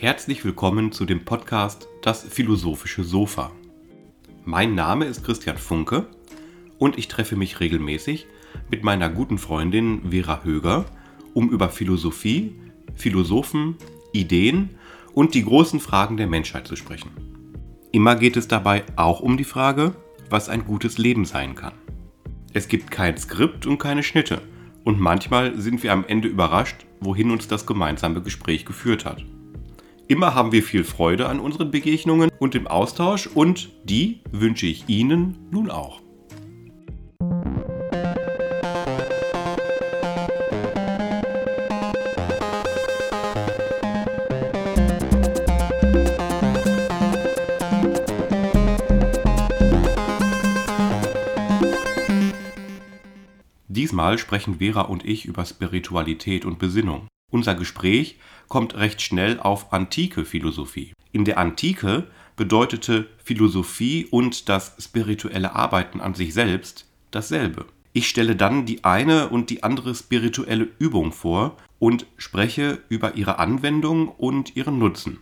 Herzlich willkommen zu dem Podcast Das philosophische Sofa. Mein Name ist Christian Funke und ich treffe mich regelmäßig mit meiner guten Freundin Vera Höger, um über Philosophie, Philosophen, Ideen und die großen Fragen der Menschheit zu sprechen. Immer geht es dabei auch um die Frage, was ein gutes Leben sein kann. Es gibt kein Skript und keine Schnitte und manchmal sind wir am Ende überrascht, wohin uns das gemeinsame Gespräch geführt hat. Immer haben wir viel Freude an unseren Begegnungen und dem Austausch und die wünsche ich Ihnen nun auch. Diesmal sprechen Vera und ich über Spiritualität und Besinnung. Unser Gespräch kommt recht schnell auf antike Philosophie. In der Antike bedeutete Philosophie und das spirituelle Arbeiten an sich selbst dasselbe. Ich stelle dann die eine und die andere spirituelle Übung vor und spreche über ihre Anwendung und ihren Nutzen.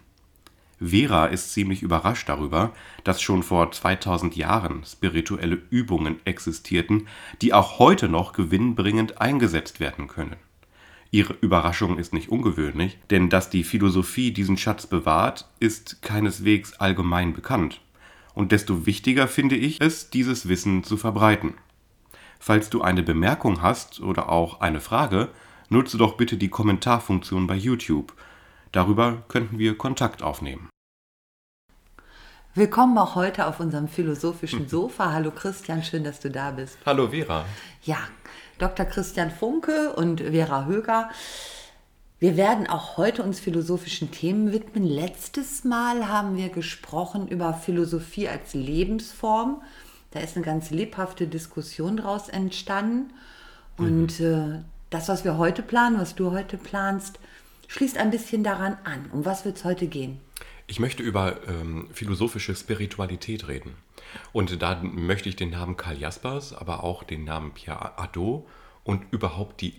Vera ist ziemlich überrascht darüber, dass schon vor 2000 Jahren spirituelle Übungen existierten, die auch heute noch gewinnbringend eingesetzt werden können. Ihre Überraschung ist nicht ungewöhnlich, denn dass die Philosophie diesen Schatz bewahrt, ist keineswegs allgemein bekannt. Und desto wichtiger finde ich es, dieses Wissen zu verbreiten. Falls du eine Bemerkung hast oder auch eine Frage, nutze doch bitte die Kommentarfunktion bei YouTube. Darüber könnten wir Kontakt aufnehmen. Willkommen auch heute auf unserem philosophischen Sofa. Hallo Christian, schön, dass du da bist. Hallo Vera. Ja, Dr. Christian Funke und Vera Höger. Wir werden auch heute uns philosophischen Themen widmen. Letztes Mal haben wir gesprochen über Philosophie als Lebensform. Da ist eine ganz lebhafte Diskussion daraus entstanden. Und mhm. äh, das, was wir heute planen, was du heute planst, schließt ein bisschen daran an. Um was wird es heute gehen? Ich möchte über ähm, philosophische Spiritualität reden. Und da möchte ich den Namen Karl Jaspers, aber auch den Namen Pierre Adot und überhaupt die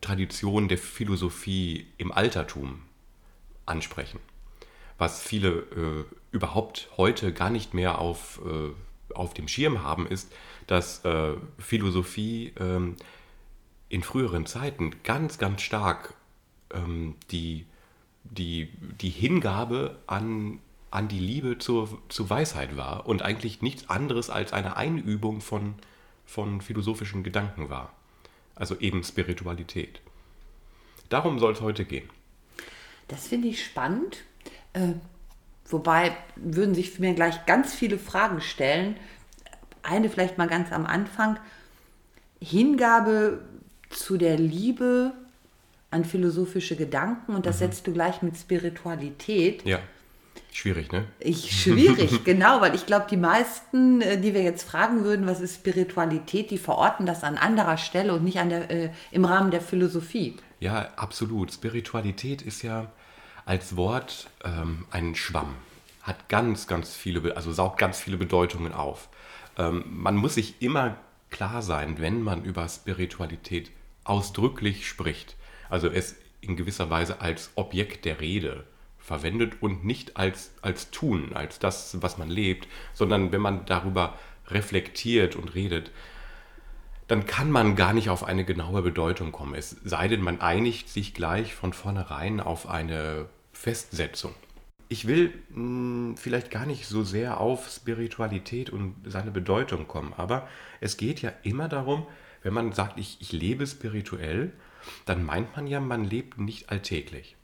Tradition der Philosophie im Altertum ansprechen. Was viele äh, überhaupt heute gar nicht mehr auf, äh, auf dem Schirm haben, ist, dass äh, Philosophie ähm, in früheren Zeiten ganz, ganz stark ähm, die, die, die Hingabe an an die Liebe zur, zur Weisheit war und eigentlich nichts anderes als eine Einübung von, von philosophischen Gedanken war. Also eben Spiritualität. Darum soll es heute gehen. Das finde ich spannend. Äh, wobei würden sich mir gleich ganz viele Fragen stellen. Eine vielleicht mal ganz am Anfang. Hingabe zu der Liebe an philosophische Gedanken und das mhm. setzt du gleich mit Spiritualität. Ja. Schwierig, ne? Ich, schwierig, genau, weil ich glaube, die meisten, äh, die wir jetzt fragen würden, was ist Spiritualität, die verorten das an anderer Stelle und nicht an der, äh, im Rahmen der Philosophie. Ja, absolut. Spiritualität ist ja als Wort ähm, ein Schwamm, hat ganz, ganz viele, also saugt ganz viele Bedeutungen auf. Ähm, man muss sich immer klar sein, wenn man über Spiritualität ausdrücklich spricht, also es in gewisser Weise als Objekt der Rede verwendet und nicht als, als Tun, als das, was man lebt, sondern wenn man darüber reflektiert und redet, dann kann man gar nicht auf eine genaue Bedeutung kommen. Es sei denn, man einigt sich gleich von vornherein auf eine Festsetzung. Ich will mh, hm, vielleicht gar nicht so sehr auf Spiritualität und seine Bedeutung kommen, aber es geht ja immer darum, wenn man sagt, ich, ich lebe spirituell, dann meint man ja, man lebt nicht alltäglich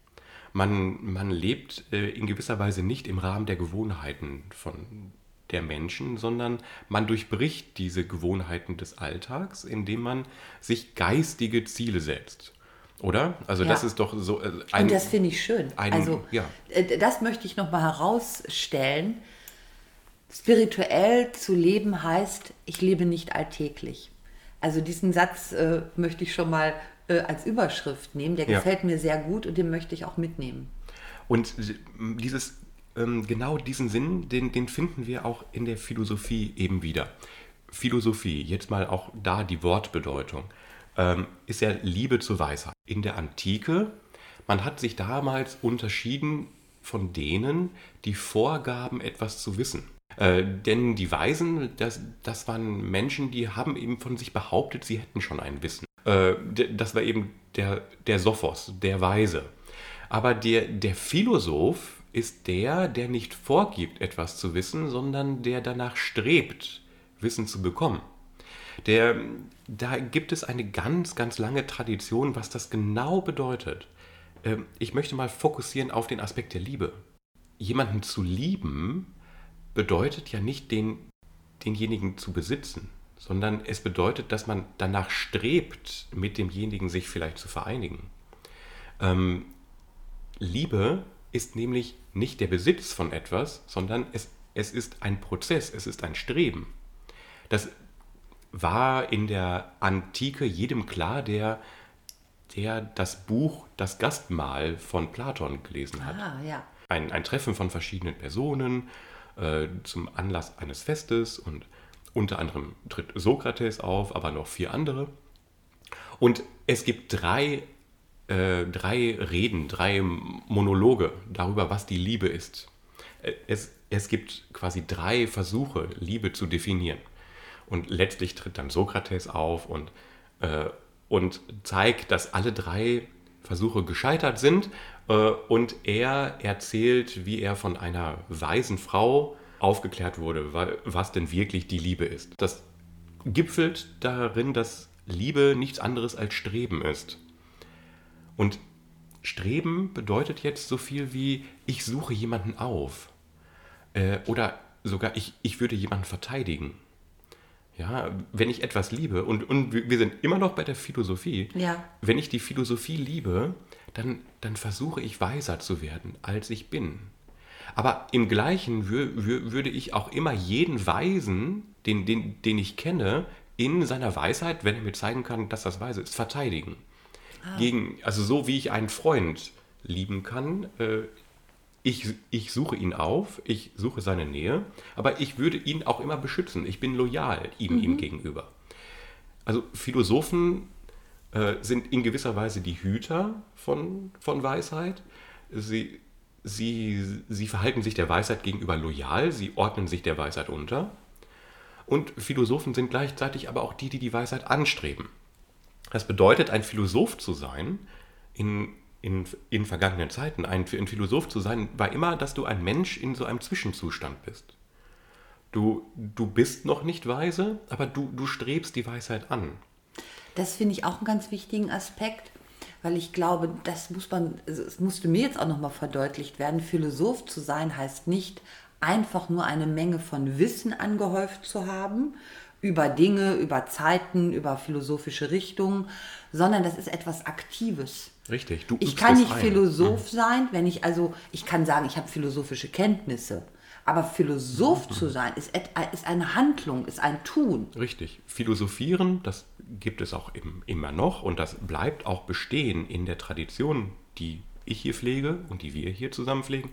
man, man lebt äh, in gewisser Weise nicht im Rahmen der Gewohnheiten von der Menschen, sondern man durchbricht diese Gewohnheiten des Alltags, indem man sich geistige Ziele setzt. Oder? Also ja. das ist doch so. Äh, ein, Und das finde ich schön. Ein, also ja. Äh, das möchte ich nochmal herausstellen. Spirituell zu leben heißt, ich lebe nicht alltäglich. Also diesen Satz äh, möchte ich schon mal äh, als Überschrift nehmen. Der ja. gefällt mir sehr gut und den möchte ich auch mitnehmen. Und dieses, ähm, genau diesen Sinn, den, den finden wir auch in der Philosophie eben wieder. Philosophie, jetzt mal auch da die Wortbedeutung, ähm, ist ja Liebe zur Weisheit. In der Antike man hat sich damals unterschieden von denen, die vorgaben, etwas zu wissen. Äh, denn die Weisen, das, das waren Menschen, die haben eben von sich behauptet, sie hätten schon ein Wissen. Äh, das war eben der, der Sophos, der Weise. Aber der, der Philosoph ist der, der nicht vorgibt, etwas zu wissen, sondern der danach strebt, Wissen zu bekommen. Der, da gibt es eine ganz, ganz lange Tradition, was das genau bedeutet. Ähm, ich möchte mal fokussieren auf den Aspekt der Liebe. Jemanden zu lieben bedeutet ja nicht, den, denjenigen zu besitzen, sondern es bedeutet, dass man danach strebt, mit demjenigen sich vielleicht zu vereinigen. Ähm, Liebe ist nämlich nicht der Besitz von etwas, sondern es, es ist ein Prozess, es ist ein Streben. Das war in der Antike jedem klar, der, der das Buch Das Gastmahl von Platon gelesen hat. Ah, ja. Ein, ein Treffen von verschiedenen Personen äh, zum Anlass eines Festes und unter anderem tritt Sokrates auf, aber noch vier andere. Und es gibt drei, äh, drei Reden, drei Monologe darüber, was die Liebe ist. Äh, es, es gibt quasi drei Versuche, Liebe zu definieren. Und letztlich tritt dann Sokrates auf und, äh, und zeigt, dass alle drei Versuche gescheitert sind. Äh, und er erzählt, wie er von einer weisen Frau aufgeklärt wurde, was denn wirklich die Liebe ist. Das gipfelt darin, dass Liebe nichts anderes als Streben ist. Und Streben bedeutet jetzt so viel wie, ich suche jemanden auf. Äh, oder sogar, ich, ich würde jemanden verteidigen. Ja, wenn ich etwas liebe, und, und wir sind immer noch bei der Philosophie, Ja. wenn ich die Philosophie liebe, dann, dann versuche ich weiser zu werden, als ich bin. Aber im Gleichen wür, wür, würde ich auch immer jeden Weisen, den, den, den ich kenne, in seiner Weisheit, wenn er mir zeigen kann, dass das weise ist, verteidigen. Gegen, also so wie ich einen Freund lieben kann, äh, ich, ich suche ihn auf, ich suche seine Nähe, aber ich würde ihn auch immer beschützen. Ich bin loyal ihm, ihm gegenüber. Also Philosophen äh, sind in gewisser Weise die Hüter von, von Weisheit. Sie, sie, sie verhalten sich der Weisheit gegenüber loyal, sie ordnen sich der Weisheit unter. Und Philosophen sind gleichzeitig aber auch die, die die Weisheit anstreben. Das bedeutet, ein Philosoph zu sein, in, in, in vergangenen Zeiten, ein, ein Philosoph zu sein, war immer, dass du ein Mensch in so einem Zwischenzustand bist. Du, du bist noch nicht weise, aber du, du strebst die Weisheit an. Das finde ich auch einen ganz wichtigen Aspekt, weil ich glaube, das muss man, also es musste mir jetzt auch nochmal verdeutlicht werden, Philosoph zu sein heißt nicht einfach nur eine Menge von Wissen angehäuft zu haben über Dinge, über Zeiten, über philosophische Richtungen, sondern das ist etwas Aktives. Richtig, du Ich kann nicht ein. Philosoph sein, wenn ich also, ich kann sagen, ich habe philosophische Kenntnisse. Aber Philosoph zu sein ist, ist eine Handlung, ist ein Tun. Richtig. Philosophieren, das gibt es auch im, immer noch und das bleibt auch bestehen in der Tradition, die ich hier pflege und die wir hier zusammen pflegen.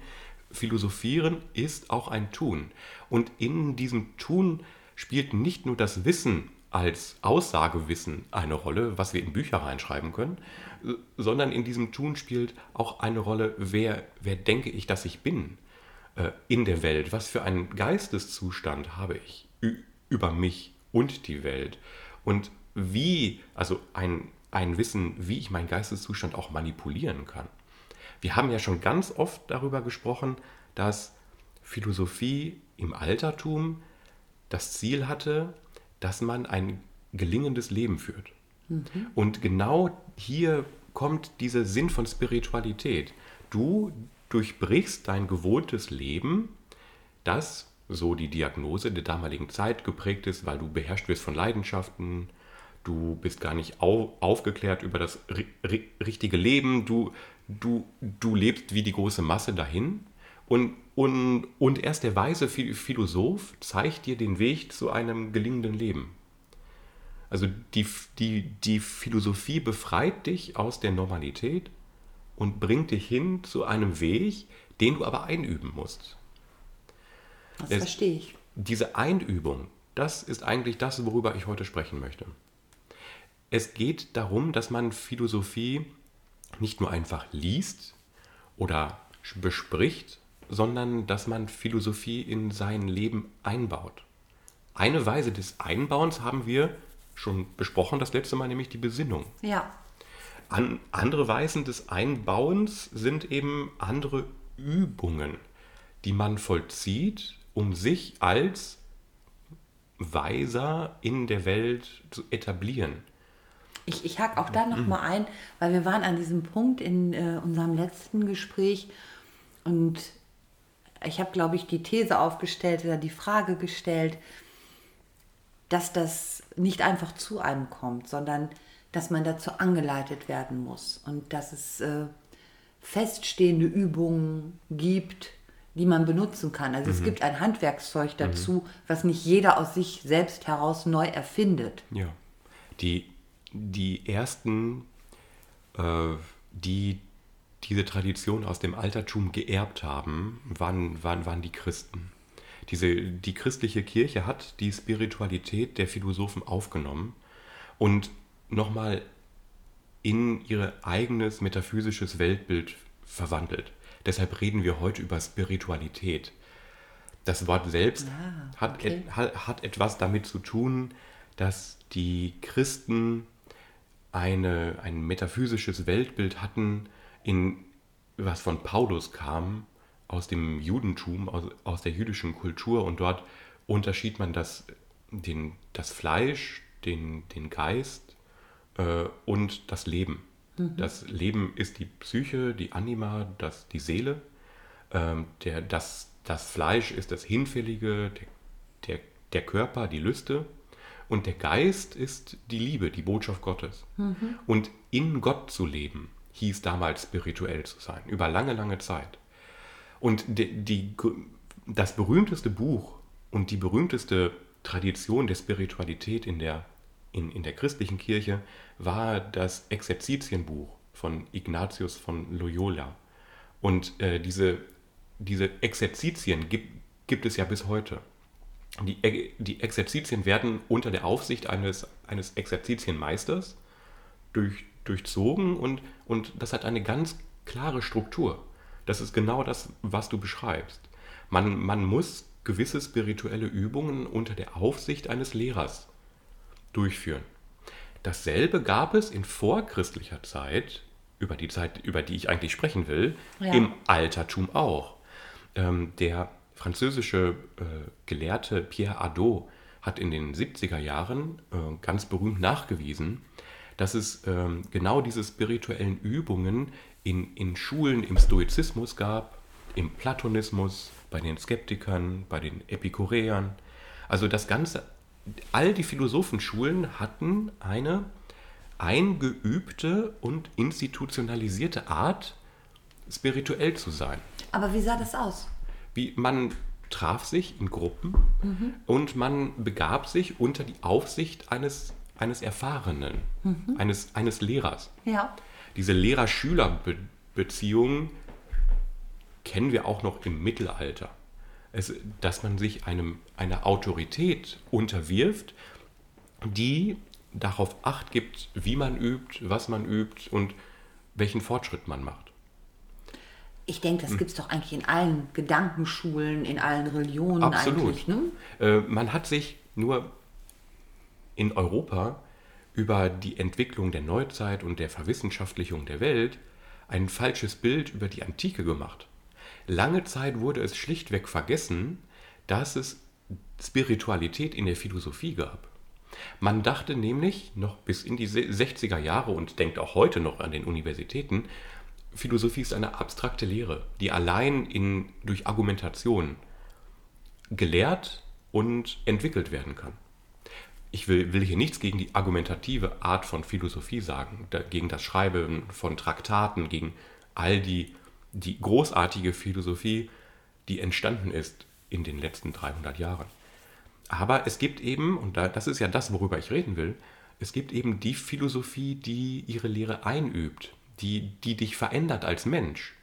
Philosophieren ist auch ein Tun. Und in diesem Tun spielt nicht nur das Wissen als Aussagewissen eine Rolle, was wir in Bücher reinschreiben können, sondern in diesem Tun spielt auch eine Rolle, wer, wer denke ich, dass ich bin äh, in der Welt? Was für einen Geisteszustand habe ich über mich und die Welt? Und wie, also ein, ein Wissen, wie ich meinen Geisteszustand auch manipulieren kann. Wir haben ja schon ganz oft darüber gesprochen, dass Philosophie im Altertum das Ziel hatte, dass man ein gelingendes Leben führt. Und genau hier kommt dieser Sinn von Spiritualität. Du durchbrichst dein gewohntes Leben, das, so die Diagnose der damaligen Zeit, geprägt ist, weil du beherrscht wirst von Leidenschaften, du bist gar nicht au aufgeklärt über das ri ri richtige Leben, du, du, du lebst wie die große Masse dahin. Und, und, und erst der weise Phi- Philosoph zeigt dir den Weg zu einem gelingenden Leben. Also die, die, die Philosophie befreit dich aus der Normalität und bringt dich hin zu einem Weg, den du aber einüben musst. Das Es- verstehe ich. Diese Einübung, das ist eigentlich das, worüber ich heute sprechen möchte. Es geht darum, dass man Philosophie nicht nur einfach liest oder bespricht, sondern dass man Philosophie in sein Leben einbaut. Eine Weise des Einbauens haben wir schon besprochen das letzte Mal, nämlich die Besinnung. Ja. An, andere Weisen des Einbauens sind eben andere Übungen, die man vollzieht, um sich als Weiser in der Welt zu etablieren. Ich, ich hake auch da nochmal ein, weil wir waren an diesem Punkt in äh, unserem letzten Gespräch und ich habe, glaube ich, die These aufgestellt oder die Frage gestellt, dass das nicht einfach zu einem kommt, sondern dass man dazu angeleitet werden muss und dass es äh, feststehende Übungen gibt, die man benutzen kann. Also es gibt ein Handwerkszeug dazu, was nicht jeder aus sich selbst heraus neu erfindet. Ja. Die, die ersten, äh, die diese Tradition aus dem Altertum geerbt haben, waren, waren, waren die Christen. Diese, die christliche Kirche hat die Spiritualität der Philosophen aufgenommen und nochmal in ihr eigenes metaphysisches Weltbild verwandelt. Deshalb reden wir heute über Spiritualität. Das Wort selbst Ah, okay. hat, hat etwas damit zu tun, dass die Christen eine, ein metaphysisches Weltbild hatten, in, was von Paulus kam, aus dem Judentum, aus, aus der jüdischen Kultur. Und dort unterschied man das, den, das Fleisch, den, den Geist äh, und das Leben. Das Leben ist die Psyche, die Anima, das, die Seele. Ähm, der, das, das Fleisch ist das Hinfällige, der, der, der Körper, die Lüste. Und der Geist ist die Liebe, die Botschaft Gottes. Und in Gott zu leben, hieß damals spirituell zu sein, über lange, lange Zeit. Und die, die, das berühmteste Buch und die berühmteste Tradition der Spiritualität in der, in, in der christlichen Kirche war das Exerzitienbuch von Ignatius von Loyola. Und äh, diese, diese Exerzitien gibt, gibt es ja bis heute. Die, die Exerzitien werden unter der Aufsicht eines, eines Exerzitienmeisters durch, durchzogen und, und das hat eine ganz klare Struktur. Das ist genau das, was du beschreibst. Man, man muss gewisse spirituelle Übungen unter der Aufsicht eines Lehrers durchführen. Dasselbe gab es in vorchristlicher Zeit, über die Zeit, über die ich eigentlich sprechen will, Ja. im Altertum auch. Ähm, der französische äh, Gelehrte Pierre Hadot hat in den 70er Jahren äh, ganz berühmt nachgewiesen, dass es ähm, genau diese spirituellen Übungen in, in Schulen im Stoizismus gab, im Platonismus, bei den Skeptikern, bei den Epikureern. Also das Ganze, all die Philosophenschulen hatten eine eingeübte und institutionalisierte Art, spirituell zu sein. Aber wie sah das aus? Wie man traf sich in Gruppen und man begab sich unter die Aufsicht eines, eines Erfahrenen, eines, eines Lehrers. Ja. Diese Lehrer-Schüler-Beziehung kennen wir auch noch im Mittelalter. Es, dass man sich einem, einer Autorität unterwirft, die darauf acht gibt, wie man übt, was man übt und welchen Fortschritt man macht. Ich denke, das gibt es doch eigentlich in allen Gedankenschulen, in allen Religionen Absolut. eigentlich. Ne? Äh, man hat sich nur in Europa über die Entwicklung der Neuzeit und der Verwissenschaftlichung der Welt ein falsches Bild über die Antike gemacht. Lange Zeit wurde es schlichtweg vergessen, dass es Spiritualität in der Philosophie gab. Man dachte nämlich noch bis in die se- 60er Jahre und denkt auch heute noch an den Universitäten, Philosophie ist eine abstrakte Lehre, die allein in, durch Argumentation gelehrt und entwickelt werden kann. Ich will, will hier nichts gegen die argumentative Art von Philosophie sagen, gegen das Schreiben von Traktaten, gegen all die, die großartige Philosophie, die entstanden ist in den letzten 300 Jahren. Aber es gibt eben, und da, das ist ja das, worüber ich reden will, es gibt eben die Philosophie, die ihre Lehre einübt, die, die dich verändert als Mensch.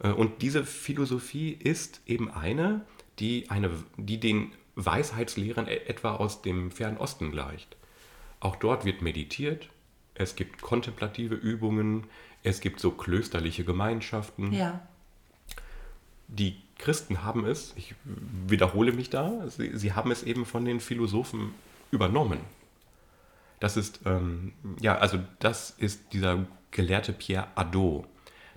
Äh, Und diese Philosophie ist eben eine, die, eine, die den Weisheitslehren e- etwa aus dem Fernen Osten gleicht. Auch dort wird meditiert, es gibt kontemplative Übungen, es gibt so klösterliche Gemeinschaften. Ja. Die Christen haben es, ich wiederhole mich da, sie, sie haben es eben von den Philosophen übernommen. Das ist, ähm, ja, also das ist dieser Gelehrte Pierre Adot,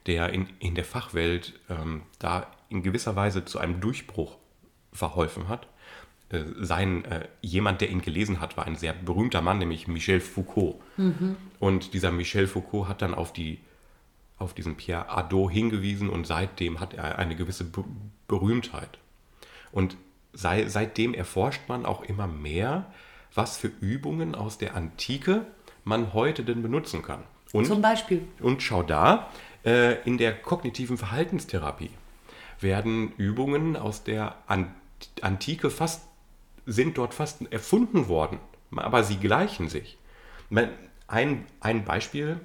der in, in der Fachwelt ähm, da in gewisser Weise zu einem Durchbruch verholfen hat. Äh, sein, äh, jemand, der ihn gelesen hat, war ein sehr berühmter Mann, nämlich Michel Foucault. Und dieser Michel Foucault hat dann auf, die, auf diesen Pierre Adot hingewiesen und seitdem hat er eine gewisse Be Berühmtheit. Und sei, seitdem erforscht man auch immer mehr, was für Übungen aus der Antike man heute denn benutzen kann. Und, Zum Beispiel. und schau da, äh, in der kognitiven Verhaltenstherapie werden Übungen aus der An Antike fast, sind dort fast erfunden worden, aber sie gleichen sich. Ein, ein Beispiel,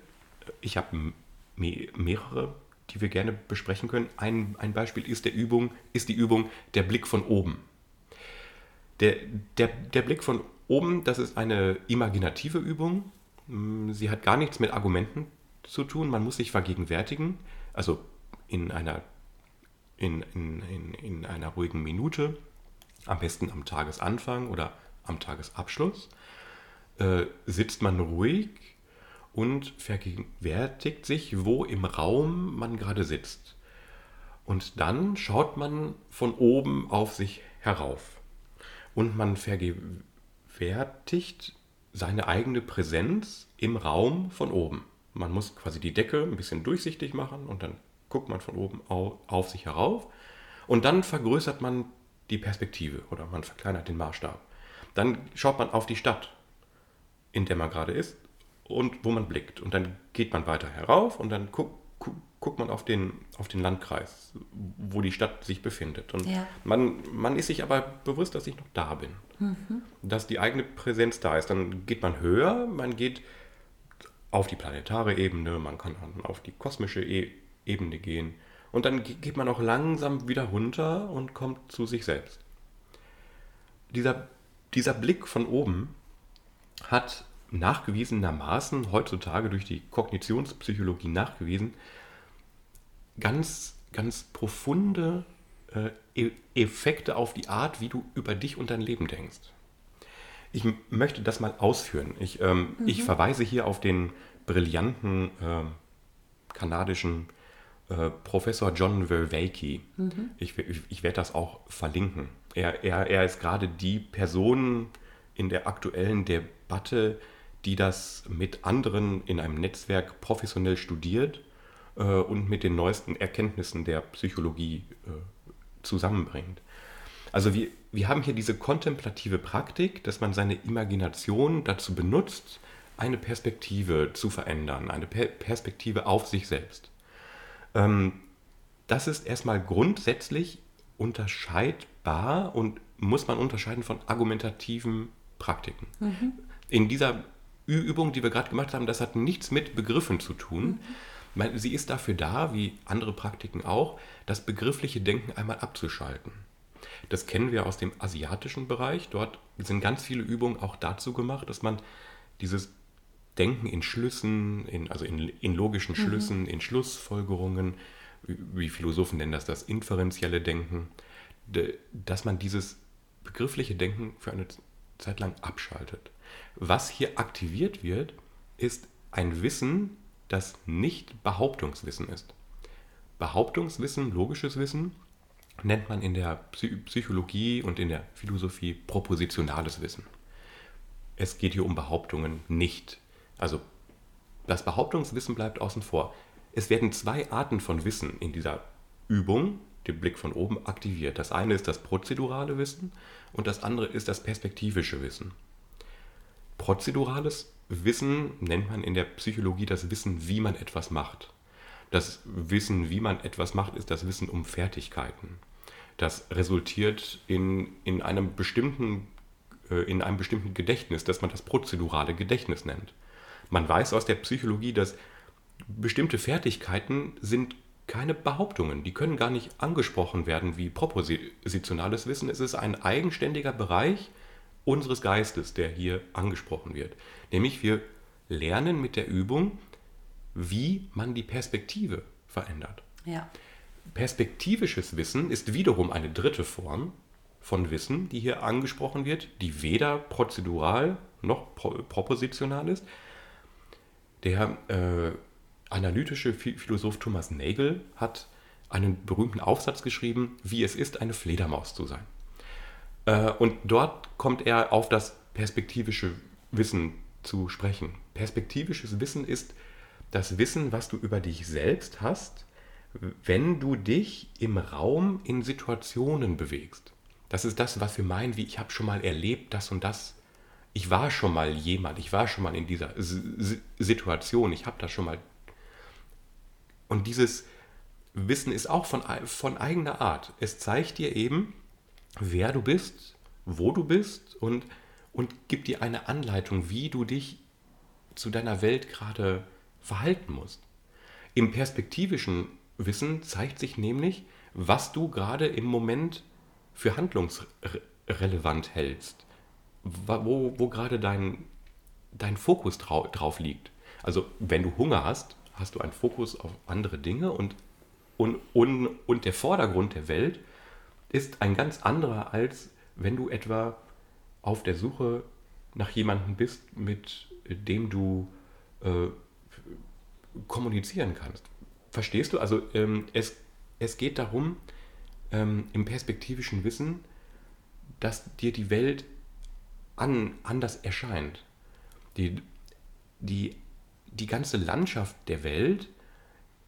ich habe me mehrere, die wir gerne besprechen können. Ein, ein Beispiel ist, der Übung, ist die Übung der Blick von oben. Der, der, der Blick von oben, das ist eine imaginative Übung. Mm, Sie hat gar nichts mit Argumenten zu tun. Man muss sich vergegenwärtigen, also in einer, in, in, in, in einer ruhigen Minute, am besten am Tagesanfang oder am Tagesabschluss, äh, sitzt man ruhig und vergegenwärtigt sich, wo im Raum man gerade sitzt. Und dann schaut man von oben auf sich herauf. Und man vergegenwärtigt seine eigene Präsenz im Raum von oben. Man muss quasi die Decke ein bisschen durchsichtig machen und dann guckt man von oben au- auf sich herauf. Und dann vergrößert man die Perspektive oder man verkleinert den Maßstab. Dann schaut man auf die Stadt, in der man gerade ist und wo man blickt. Und dann geht man weiter herauf und dann guckt, guckt, man auf den, auf den Landkreis, wo die Stadt sich befindet. Und Ja. man, man ist sich aber bewusst, dass ich noch da bin. Dass die eigene Präsenz da ist. Dann geht man höher, man geht auf die planetare Ebene, man kann auf die kosmische e Ebene gehen. Und dann ge- geht man auch langsam wieder runter und kommt zu sich selbst. Dieser, dieser Blick von oben hat nachgewiesenermaßen heutzutage durch die Kognitionspsychologie nachgewiesen, ganz, ganz profunde äh, E- Effekte auf die Art, wie du über dich und dein Leben denkst. Ich möchte das mal ausführen. Ich, ähm, ich verweise hier auf den brillanten ähm, kanadischen äh, Professor John Vervaeke. Ich, we- ich, ich werde das auch verlinken. Er, er, er ist gerade die Person in der aktuellen Debatte, die das mit anderen in einem Netzwerk professionell studiert äh, und mit den neuesten Erkenntnissen der Psychologie äh, zusammenbringt. Also wir, wir haben hier diese kontemplative Praktik, dass man seine Imagination dazu benutzt, eine Perspektive zu verändern, eine per Perspektive auf sich selbst. Ähm, das ist erstmal grundsätzlich unterscheidbar und muss man unterscheiden von argumentativen Praktiken. In dieser Übung, die wir gerade gemacht haben, das hat nichts mit Begriffen zu tun. Man- Sie ist dafür da, wie andere Praktiken auch, das begriffliche Denken einmal abzuschalten. Das kennen wir aus dem asiatischen Bereich. Dort sind ganz viele Übungen auch dazu gemacht, dass man dieses Denken in Schlüssen, in, also in, in logischen Schlüssen, in Schlussfolgerungen, wie, Philosophen nennen das das inferenzielle Denken, de, dass man dieses begriffliche Denken für eine Zeit lang abschaltet. Was hier aktiviert wird, ist ein Wissen, das nicht Behauptungswissen ist. Behauptungswissen, logisches Wissen, nennt man in der Psy Psychologie und in der Philosophie propositionales Wissen. Es geht hier um Behauptungen nicht. Also das Behauptungswissen bleibt außen vor. Es werden zwei Arten von Wissen in dieser Übung, dem Blick von oben, aktiviert. Das eine ist das prozedurale Wissen und das andere ist das perspektivische Wissen. Prozedurales Wissen nennt man in der Psychologie das Wissen, wie man etwas macht. Das Wissen, wie man etwas macht, ist das Wissen um Fertigkeiten. Das resultiert in, in, einem bestimmten, äh, in einem bestimmten Gedächtnis, das man das prozedurale Gedächtnis nennt. Man weiß aus der Psychologie, dass bestimmte Fertigkeiten sind keine Behauptungen. Die können gar nicht angesprochen werden wie propositionales Wissen. Es ist ein eigenständiger Bereich unseres Geistes, der hier angesprochen wird. Nämlich wir lernen mit der Übung, wie man die Perspektive verändert. Ja. Perspektivisches Wissen ist wiederum eine dritte Form von Wissen, die hier angesprochen wird, die weder prozedural noch pro propositional ist. Der äh, analytische Philosoph Thomas Nagel hat einen berühmten Aufsatz geschrieben, wie es ist, eine Fledermaus zu sein. Äh, und dort kommt er auf das perspektivische Wissen zu sprechen. Perspektivisches Wissen ist das Wissen, was du über dich selbst hast, wenn du dich im Raum in Situationen bewegst. Das ist das, was wir meinen, wie ich habe schon mal erlebt, das und das. Ich war schon mal jemand, ich war schon mal in dieser S Situation, ich habe das schon mal. Und dieses Wissen ist auch von, von eigener Art. Es zeigt dir eben, wer du bist, wo du bist und, und gibt dir eine Anleitung, wie du dich zu deiner Welt gerade verhalten musst. Im perspektivischen Wissen zeigt sich nämlich, was du gerade im Moment für handlungsrelevant hältst, wo, wo gerade dein, dein Fokus drau drauf liegt. Also wenn du Hunger hast, hast du einen Fokus auf andere Dinge und, und, und, und der Vordergrund der Welt ist ein ganz anderer, als wenn du etwa auf der Suche nach jemandem bist, mit dem du äh, kommunizieren kannst. Verstehst du? Also ähm, es, es geht darum, ähm, im perspektivischen Wissen, dass dir die Welt an, anders erscheint. Die, die, die ganze Landschaft der Welt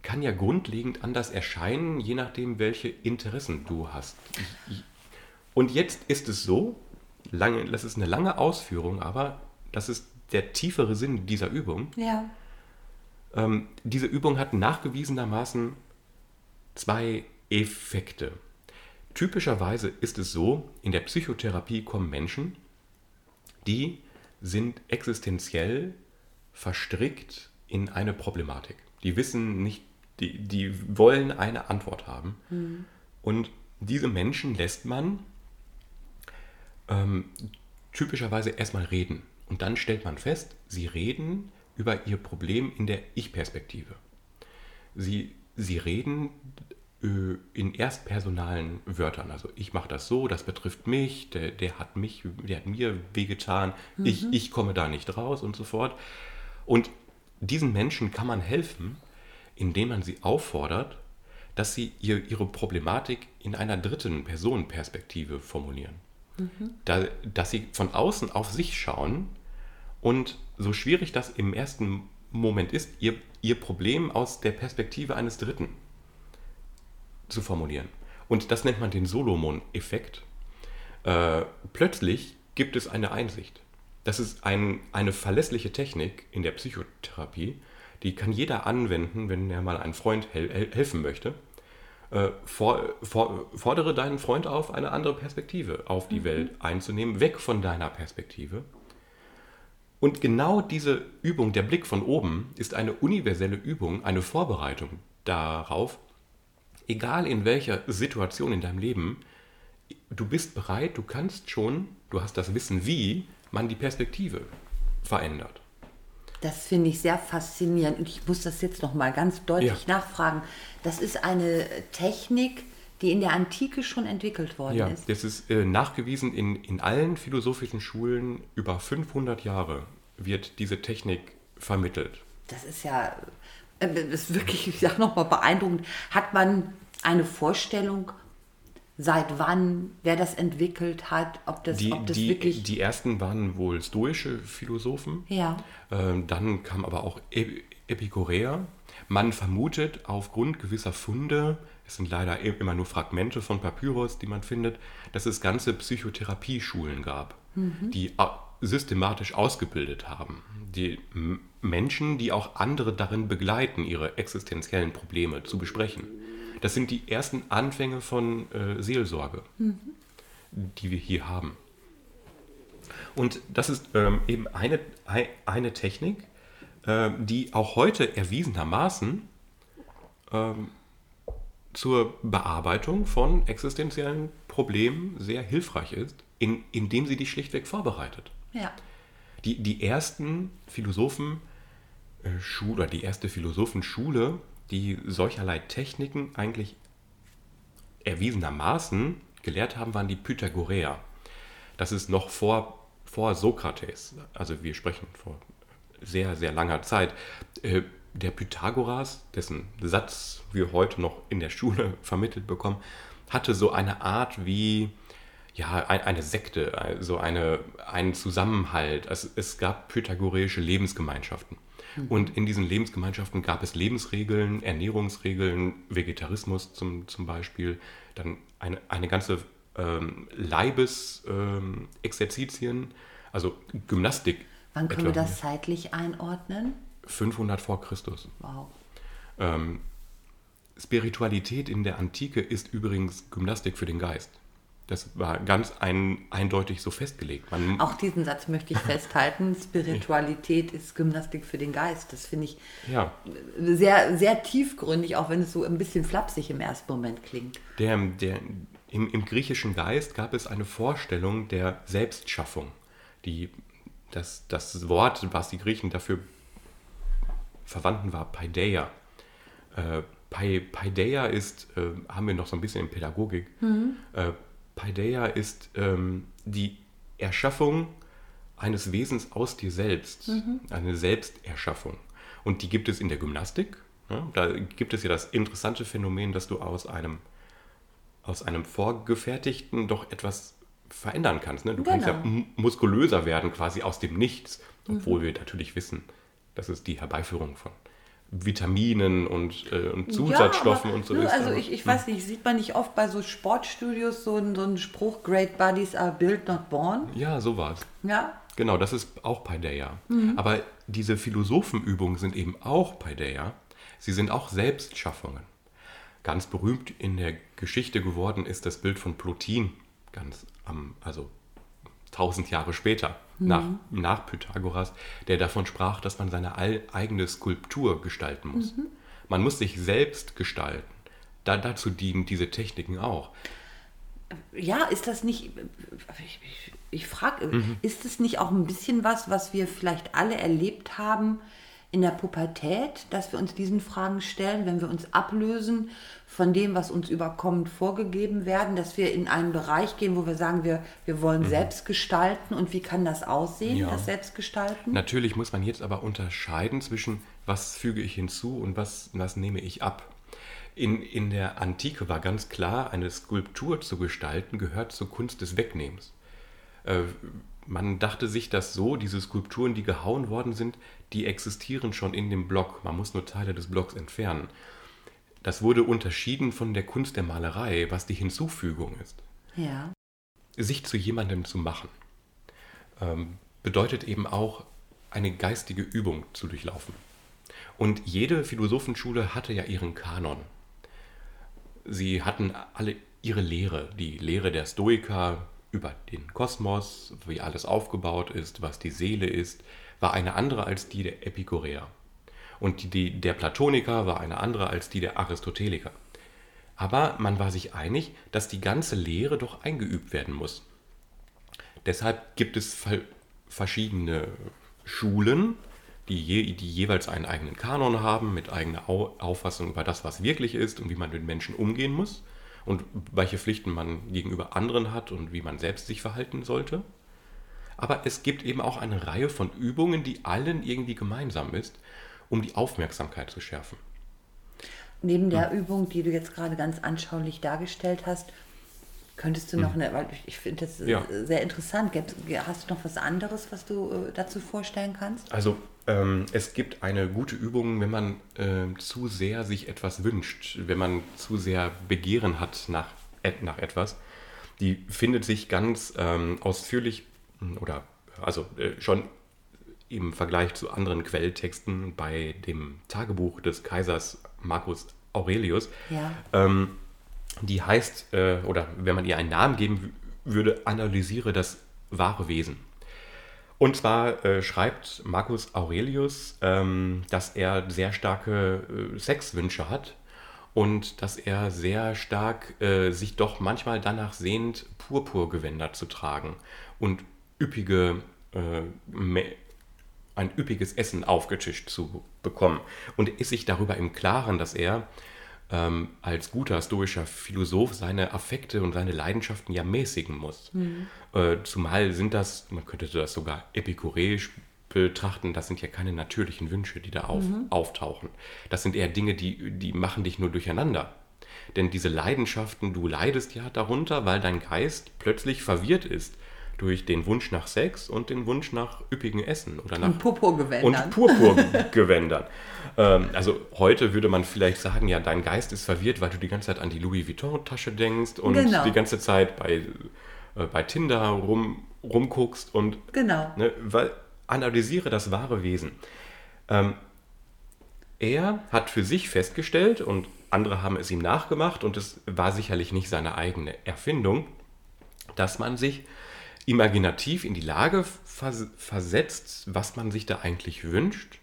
kann ja grundlegend anders erscheinen, je nachdem, welche Interessen du hast. Und jetzt ist es so, lange, das ist eine lange Ausführung, aber das ist der tiefere Sinn dieser Übung. Ja. Ähm, diese Übung hat nachgewiesenermaßen zwei Effekte. Typischerweise ist es so, in der Psychotherapie kommen Menschen, die sind existenziell verstrickt in eine Problematik. Die wissen nicht, die, die wollen eine Antwort haben. Mhm. Und diese Menschen lässt man ähm, typischerweise erstmal reden. Und dann stellt man fest, sie reden über ihr Problem in der Ich-Perspektive. Sie, sie reden äh, in erstpersonalen Wörtern. Also ich mache das so, das betrifft mich, der, der hat mich, der hat mir wehgetan, mhm. ich, ich komme da nicht raus und so fort. Und diesen Menschen kann man helfen, indem man sie auffordert, dass sie ihr, ihre Problematik in einer dritten Personenperspektive formulieren. Mhm. Da, dass sie von außen auf sich schauen und so schwierig das im ersten Moment ist, ihr, ihr Problem aus der Perspektive eines Dritten zu formulieren. Und das nennt man den Solomon-Effekt. Äh, plötzlich gibt es eine Einsicht. Das ist ein, eine verlässliche Technik in der Psychotherapie, die kann jeder anwenden, wenn er mal einem Freund hel helfen möchte. Äh, for, for, fordere deinen Freund auf, eine andere Perspektive auf die mhm. Welt einzunehmen, weg von deiner Perspektive und genau diese Übung, der Blick von oben, ist eine universelle Übung, eine Vorbereitung darauf, egal in welcher Situation in deinem Leben, du bist bereit, du kannst schon, du hast das Wissen, wie man die Perspektive verändert. Das finde ich sehr faszinierend und ich muss das jetzt noch mal ganz deutlich ja. nachfragen. Das ist eine Technik, die in der Antike schon entwickelt worden ja, ist. Das ist äh, nachgewiesen in, in allen philosophischen Schulen über 500 Jahre wird diese Technik vermittelt. Das ist ja äh, das ist wirklich, ich sage nochmal, beeindruckend. Hat man eine Vorstellung, seit wann, wer das entwickelt hat, ob das, die, ob das die, wirklich... Die ersten waren wohl stoische Philosophen. Ja. Ähm, dann kam aber auch Epikureer. Man vermutet aufgrund gewisser Funde, es sind leider immer nur Fragmente von Papyrus, die man findet, dass es ganze Psychotherapieschulen gab, mhm. die systematisch ausgebildet haben. Die Menschen, die auch andere darin begleiten, ihre existenziellen Probleme zu besprechen. Das sind die ersten Anfänge von äh, Seelsorge, mhm. die wir hier haben. Und das ist ähm, eben eine, eine Technik, äh, die auch heute erwiesenermaßen ähm, zur Bearbeitung von existenziellen Problemen sehr hilfreich ist, in, indem sie dich schlichtweg vorbereitet. Ja. Die, die ersten Philosophen äh, Schule die erste Philosophenschule, die solcherlei Techniken eigentlich erwiesenermaßen gelehrt haben, waren die Pythagoreer. Das ist noch vor, vor Sokrates. Also wir sprechen vor sehr, sehr langer Zeit. Äh, der Pythagoras, dessen Satz wir heute noch in der Schule vermittelt bekommen, hatte so eine Art wie ja, eine Sekte, so also eine, einen Zusammenhalt. Also es gab pythagoreische Lebensgemeinschaften. Mhm. Und in diesen Lebensgemeinschaften gab es Lebensregeln, Ernährungsregeln, Vegetarismus zum, zum Beispiel, dann eine, eine ganze ähm, Leibesexerzitien, ähm, also Gymnastik. Wann können wir das zeitlich einordnen? 500 vor Christus. Wow. Ähm, Spiritualität in der Antike ist übrigens Gymnastik für den Geist. Das war ganz ein, eindeutig so festgelegt. Man Auch diesen Satz möchte ich festhalten. Spiritualität ist Gymnastik für den Geist. Das finde ich ja. sehr, sehr tiefgründig, auch wenn es so ein bisschen flapsig im ersten Moment klingt. Der, der, im, Im griechischen Geist gab es eine Vorstellung der Selbstschaffung. Die, das, das Wort, was die Griechen dafür verwandten, war Paideia. Äh, Paideia ist, äh, haben wir noch so ein bisschen in Pädagogik, mhm. äh, Paideia ist ähm, die Erschaffung eines Wesens aus dir selbst, mhm. eine Selbsterschaffung. Und die gibt es in der Gymnastik. Ja? Da gibt es ja das interessante Phänomen, dass du aus einem, aus einem vorgefertigten doch etwas verändern kannst. Ne? Du genau. kannst ja genau. muskulöser werden, quasi aus dem Nichts, obwohl mhm. wir natürlich wissen, dass es die Herbeiführung von Vitaminen und, äh, und Zusatzstoffen ja, und so ist. Also ich, ich weiß nicht, sieht man nicht oft bei so Sportstudios so, ein, so einen Spruch, Great Bodies are built, not born? Ja, so war es. Ja. Genau, das ist auch Paideia. Mhm. Aber diese Philosophenübungen sind eben auch Paideia. Sie sind auch Selbstschaffungen. Ganz berühmt in der Geschichte geworden ist das Bild von Plotin, ganz am, also tausend Jahre später, mhm. nach, nach Pythagoras, der davon sprach, dass man seine eigene Skulptur gestalten muss. Mhm. Man muss sich selbst gestalten. Da, dazu dienen diese Techniken auch. Ja, ist das nicht, ich, ich, ich frage, mhm. ist es nicht auch ein bisschen was, was wir vielleicht alle erlebt haben in der Pubertät, dass wir uns diesen Fragen stellen, wenn wir uns ablösen von dem, was uns überkommend vorgegeben werden, dass wir in einen Bereich gehen, wo wir sagen, wir, wir wollen mhm. selbst gestalten und wie kann das aussehen, ja. das Selbstgestalten? Natürlich muss man jetzt aber unterscheiden zwischen, was füge ich hinzu und was, was nehme ich ab. In, in der Antike war ganz klar, eine Skulptur zu gestalten gehört zur Kunst des Wegnehmens. Äh, man dachte sich das so, diese Skulpturen, die gehauen worden sind, die existieren schon in dem Block. Man muss nur Teile des Blocks entfernen. Das wurde unterschieden von der Kunst der Malerei, was die Hinzufügung ist. Ja. Sich zu jemandem zu machen, ähm, bedeutet eben auch eine geistige Übung zu durchlaufen. Und jede Philosophenschule hatte ja ihren Kanon. Sie hatten alle ihre Lehre, die Lehre der Stoiker über den Kosmos, wie alles aufgebaut ist, was die Seele ist, war eine andere als die der Epikureer. Und die, die der Platoniker war eine andere als die der Aristoteliker. Aber man war sich einig, dass die ganze Lehre doch eingeübt werden muss. Deshalb gibt es verschiedene Schulen, die, je, die, jeweils einen eigenen Kanon haben, mit eigener Auffassung über das, was wirklich ist und wie man mit Menschen umgehen muss und welche Pflichten man gegenüber anderen hat und wie man selbst sich verhalten sollte. Aber es gibt eben auch eine Reihe von Übungen, die allen irgendwie gemeinsam ist, um die Aufmerksamkeit zu schärfen. Neben der hm. Übung, die du jetzt gerade ganz anschaulich dargestellt hast, könntest du noch hm. eine, weil ich finde das ja. sehr interessant, hast du noch was anderes, was du äh, dazu vorstellen kannst? Also ähm, es gibt eine gute Übung, wenn man äh, zu sehr sich etwas wünscht, wenn man zu sehr Begehren hat nach, nach etwas. Die findet sich ganz ähm, ausführlich oder also äh, schon im Vergleich zu anderen Quelltexten bei dem Tagebuch des Kaisers Marcus Aurelius. Ja. Ähm, die heißt, äh, oder wenn man ihr einen Namen geben würde, analysiere das wahre Wesen. Und zwar äh, schreibt Marcus Aurelius, ähm, dass er sehr starke äh, Sexwünsche hat und dass er sehr stark äh, sich doch manchmal danach sehnt, Purpurgewänder zu tragen und üppige äh, ein üppiges Essen aufgetischt zu bekommen. Und ist sich darüber im Klaren, dass er ähm, als guter stoischer Philosoph seine Affekte und seine Leidenschaften ja mäßigen muss. Mhm. Äh, zumal sind das, man könnte das sogar epikureisch betrachten, das sind ja keine natürlichen Wünsche, die da auf, mhm. auftauchen. Das sind eher Dinge, die, die machen dich nur durcheinander. Denn diese Leidenschaften, du leidest ja darunter, weil dein Geist plötzlich verwirrt ist durch den Wunsch nach Sex und den Wunsch nach üppigen Essen oder nach und Purpurgewändern. Und Purpurgewändern. ähm, also heute würde man vielleicht sagen, ja, dein Geist ist verwirrt, weil du die ganze Zeit an die Louis Vuitton-Tasche denkst und genau. die ganze Zeit bei, äh, bei Tinder rum, rumguckst und genau. Ne, weil, analysiere das wahre Wesen. Ähm, er hat für sich festgestellt und andere haben es ihm nachgemacht und es war sicherlich nicht seine eigene Erfindung, dass man sich imaginativ in die Lage vers versetzt, was man sich da eigentlich wünscht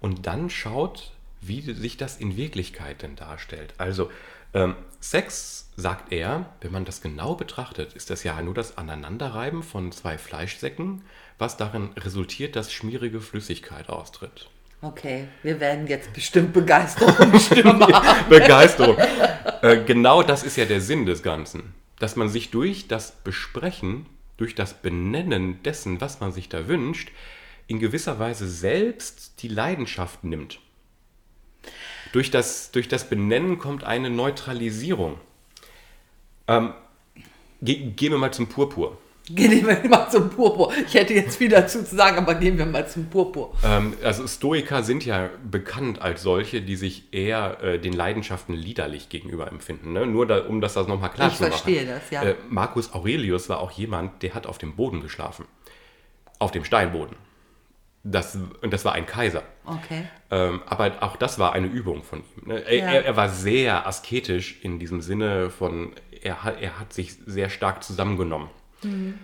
und dann schaut, wie sich das in Wirklichkeit denn darstellt. Also ähm, Sex, sagt er, wenn man das genau betrachtet, ist das ja nur das Aneinanderreiben von zwei Fleischsäcken, was darin resultiert, dass schmierige Flüssigkeit austritt. Okay, wir werden jetzt bestimmt Begeisterung stimmen. Begeisterung. Äh, genau das ist ja der Sinn des Ganzen. Dass man sich durch das Besprechen durch das Benennen dessen, was man sich da wünscht, in gewisser Weise selbst die Leidenschaft nimmt. Durch das, durch das Benennen kommt eine Neutralisierung. Ähm, ge gehen wir mal zum Purpur. Gehen wir mal zum Purpur. Ich hätte jetzt viel dazu zu sagen, aber gehen wir mal zum Purpur. Ähm, also Stoiker sind ja bekannt als solche, die sich eher äh, den Leidenschaften liederlich gegenüber empfinden. Ne? Nur da, um das, das nochmal klar ich zu machen. Ich verstehe das, ja. Äh, Marcus Aurelius war auch jemand, der hat auf dem Boden geschlafen. Auf dem Steinboden. Das, und das war ein Kaiser. Okay. Ähm, aber auch das war eine Übung von ihm. Ne? Er, ja. er, er, war sehr asketisch in diesem Sinne von, er, er hat sich sehr stark zusammengenommen. Mhm.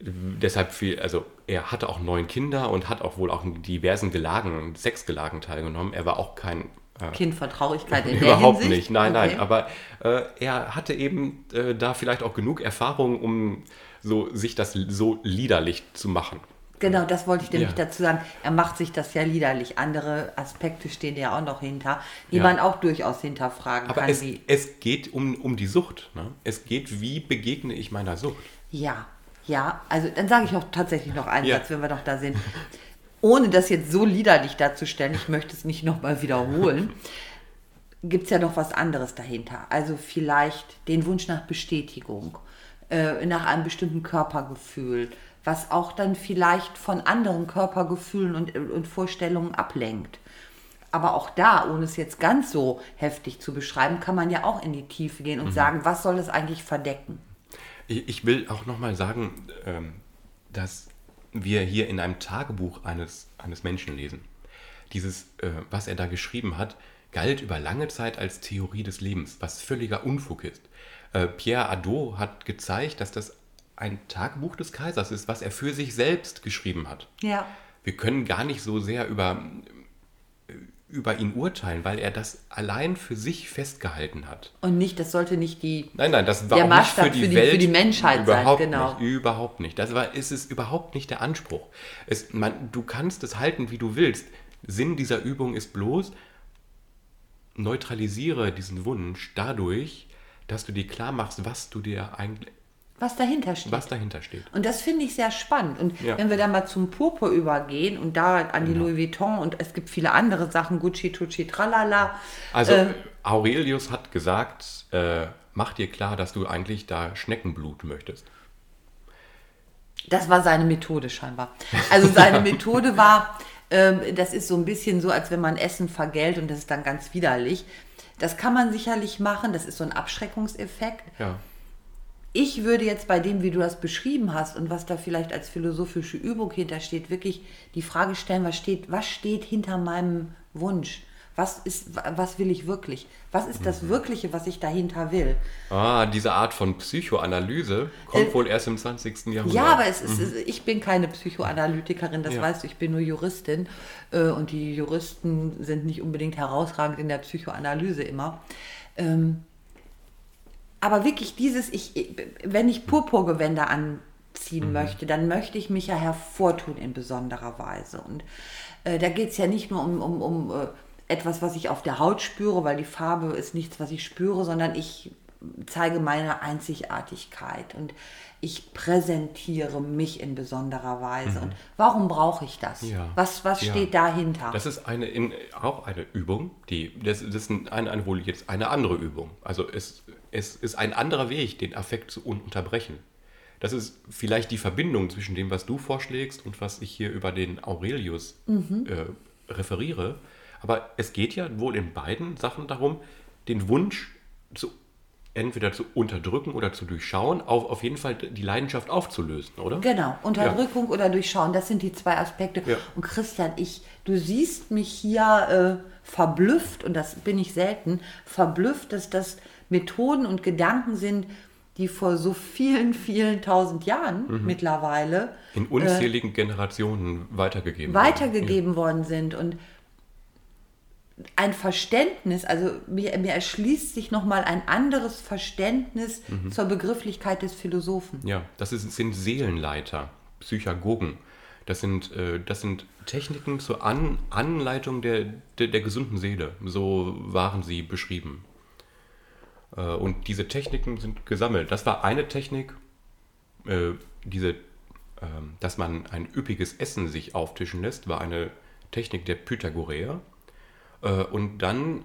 Deshalb viel, also er hatte auch neun Kinder und hat auch wohl auch in diversen Gelagen, Sexgelagen teilgenommen. Er war auch kein äh, Kind von Traurigkeit in Überhaupt der nicht, nein, okay. nein. Aber äh, er hatte eben äh, da vielleicht auch genug Erfahrung, um so, sich das so liederlich zu machen. Genau, das wollte ich nämlich ja. dazu sagen. Er macht sich das ja liederlich. Andere Aspekte stehen ja auch noch hinter, die ja. man auch durchaus hinterfragen Aber kann. Es, es geht um, um die Sucht. Ne? Es geht, wie begegne ich meiner Sucht? Ja, ja, also dann sage ich auch tatsächlich noch einen ja. Satz, wenn wir doch da sind. Ohne das jetzt so liederlich darzustellen, ich möchte es nicht nochmal wiederholen, gibt es ja noch was anderes dahinter. Also vielleicht den Wunsch nach Bestätigung, äh, nach einem bestimmten Körpergefühl, was auch dann vielleicht von anderen Körpergefühlen und, und Vorstellungen ablenkt. Aber auch da, ohne es jetzt ganz so heftig zu beschreiben, kann man ja auch in die Tiefe gehen und mhm. sagen, was soll es eigentlich verdecken? Ich will auch nochmal sagen, ähm, dass wir hier in einem Tagebuch eines, eines Menschen lesen. Dieses, äh, was er da geschrieben hat, galt über lange Zeit als Theorie des Lebens, was völliger Unfug ist. Äh, Pierre Adot hat gezeigt, dass das ein Tagebuch des Kaisers ist, was er für sich selbst geschrieben hat. Ja. Wir können gar nicht so sehr über über ihn urteilen, weil er das allein für sich festgehalten hat. Und nicht, das sollte nicht die Nein, nein, das war der nicht für die, für die, Welt, für die Menschheit überhaupt sein, genau. Nicht, überhaupt nicht. Das war ist es überhaupt nicht der Anspruch. Es, man, du kannst es halten, wie du willst. Sinn dieser Übung ist bloß neutralisiere diesen Wunsch dadurch, dass du dir klar machst, was du dir eigentlich was dahinter steht. Was dahinter steht. Und das finde ich sehr spannend. Und ja. wenn wir dann mal zum Purpur übergehen und da an die genau. Louis Vuitton und es gibt viele andere Sachen, Gucci, Tucci, tralala. Also äh, Aurelius hat gesagt, äh, mach dir klar, dass du eigentlich da Schneckenblut möchtest. Das war seine Methode scheinbar. Also seine Methode war, äh, das ist so ein bisschen so, als wenn man Essen vergällt und das ist dann ganz widerlich. Das kann man sicherlich machen, das ist so ein Abschreckungseffekt. Ja ich würde jetzt bei dem, wie du das beschrieben hast und was da vielleicht als philosophische Übung hintersteht, wirklich die Frage stellen, was steht, was steht hinter meinem Wunsch? Was, ist, was will ich wirklich? Was ist das mhm. Wirkliche, was ich dahinter will? Ah, diese Art von Psychoanalyse kommt äh, wohl erst im 20. Jahrhundert. Ja, aber es ist, mhm. ich bin keine Psychoanalytikerin, das ja. weißt du, ich bin nur Juristin äh, und die Juristen sind nicht unbedingt herausragend in der Psychoanalyse immer. Ähm, aber wirklich dieses, ich, wenn ich Purpurgewänder an, ziehen möchte, dann möchte ich mich ja hervortun in besonderer Weise. Und äh, da geht es ja nicht nur um, um, um äh, etwas, was ich auf der Haut spüre, weil die Farbe ist nichts, was ich spüre, sondern ich zeige meine Einzigartigkeit und ich präsentiere mich in besonderer Weise. Und warum brauche ich das? Ja. Was, was Ja. steht dahinter? Das ist eine, in, auch eine Übung, die, das, das ist eine, eine, wohl jetzt eine andere Übung. Also es, es ist ein anderer Weg, den Affekt zu un- unterbrechen. Das ist vielleicht die Verbindung zwischen dem, was du vorschlägst und was ich hier über den Aurelius äh, referiere. Aber es geht ja wohl in beiden Sachen darum, den Wunsch zu, entweder zu unterdrücken oder zu durchschauen, auf, auf jeden Fall die Leidenschaft aufzulösen, oder? Genau, Unterdrückung oder Durchschauen, das sind die zwei Aspekte. Ja. Und Christian, ich, du siehst mich hier äh, verblüfft, und das bin ich selten, verblüfft, dass das Methoden und Gedanken sind, die vor so vielen, vielen tausend Jahren Mhm. mittlerweile In unzähligen Generationen weitergegeben. weitergegeben worden sind. Und ein Verständnis, also mir, mir erschließt sich nochmal ein anderes Verständnis Mhm. zur Begrifflichkeit des Philosophen. Ja, das ist, sind Seelenleiter, Psychagogen. Das sind, äh, das sind Techniken zur An Anleitung der, der, der gesunden Seele. So waren sie beschrieben. Äh, und diese Techniken sind gesammelt. Das war eine Technik, äh, diese, ähm, dass man ein üppiges Essen sich auftischen lässt, war eine Technik der Pythagoreer. Äh, und dann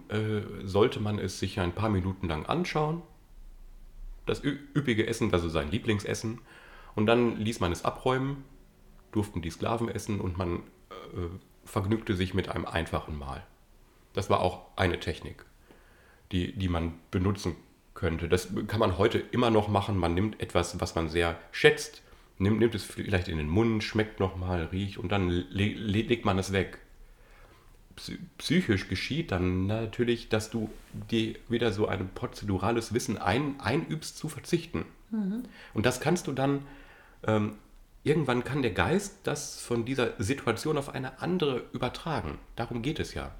sollte man es sich ein paar Minuten lang anschauen das üppige Essen, also sein Lieblingsessen. Und dann ließ man es abräumen, durften die Sklaven essen und man vergnügte sich mit einem einfachen Mahl. Das war auch eine Technik, die, die man benutzen könnte. Das kann man heute immer noch machen. Man nimmt etwas, was man sehr schätzt, nimmt, nimmt es vielleicht in den Mund, schmeckt nochmal, riecht und dann le le legt man es weg. Psy- Psychisch geschieht dann natürlich, dass du dir wieder so ein prozedurales Wissen ein, einübst zu verzichten. Und das kannst du dann, ähm, irgendwann kann der Geist das von dieser Situation auf eine andere übertragen. Darum geht es ja.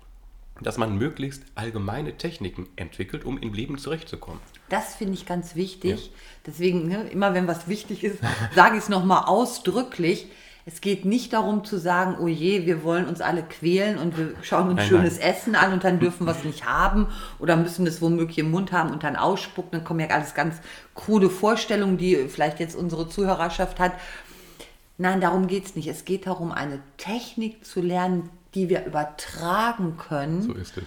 Dass man möglichst allgemeine Techniken entwickelt, um im Leben zurechtzukommen. Das finde ich ganz wichtig. Deswegen, ne, immer wenn was wichtig ist, sage ich es nochmal ausdrücklich. Es geht nicht darum zu sagen, oh je, wir wollen uns alle quälen und wir schauen uns Nein, schönes nein. Essen an und dann dürfen wir es nicht haben oder müssen es womöglich im Mund haben und dann ausspucken. Dann kommen ja alles ganz krude Vorstellungen, die vielleicht jetzt unsere Zuhörerschaft hat. Nein, darum geht es nicht. Es geht darum, eine Technik zu lernen, die wir übertragen können So ist es.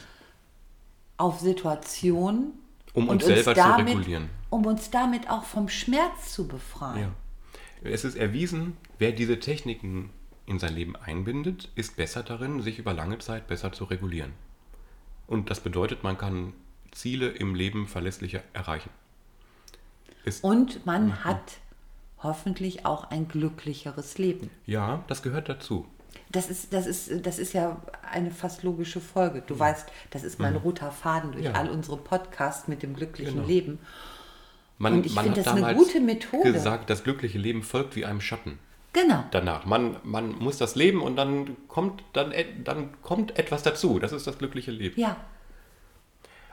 auf Situationen Um uns selber zu damit, regulieren. Um uns damit auch vom Schmerz zu befreien. Ja. Es ist erwiesen, wer diese Techniken in sein Leben einbindet, ist besser darin, sich über lange Zeit besser zu regulieren. Und das bedeutet, man kann Ziele im Leben verlässlicher erreichen. Ist, Und man hat hoffentlich auch ein glücklicheres Leben. ja, das gehört dazu. Das ist, das ist, das ist ja eine fast logische Folge. Du weißt, das ist mein roter Faden durch Ja. all unsere Podcasts mit dem glücklichen Genau. Leben. Man, Und ich finde hat das eine damals gute Methode. gesagt, das glückliche Leben folgt wie einem Schatten. Genau. Danach. Man, man muss das leben und dann kommt, dann, dann kommt etwas dazu. Das ist das glückliche Leben. Ja.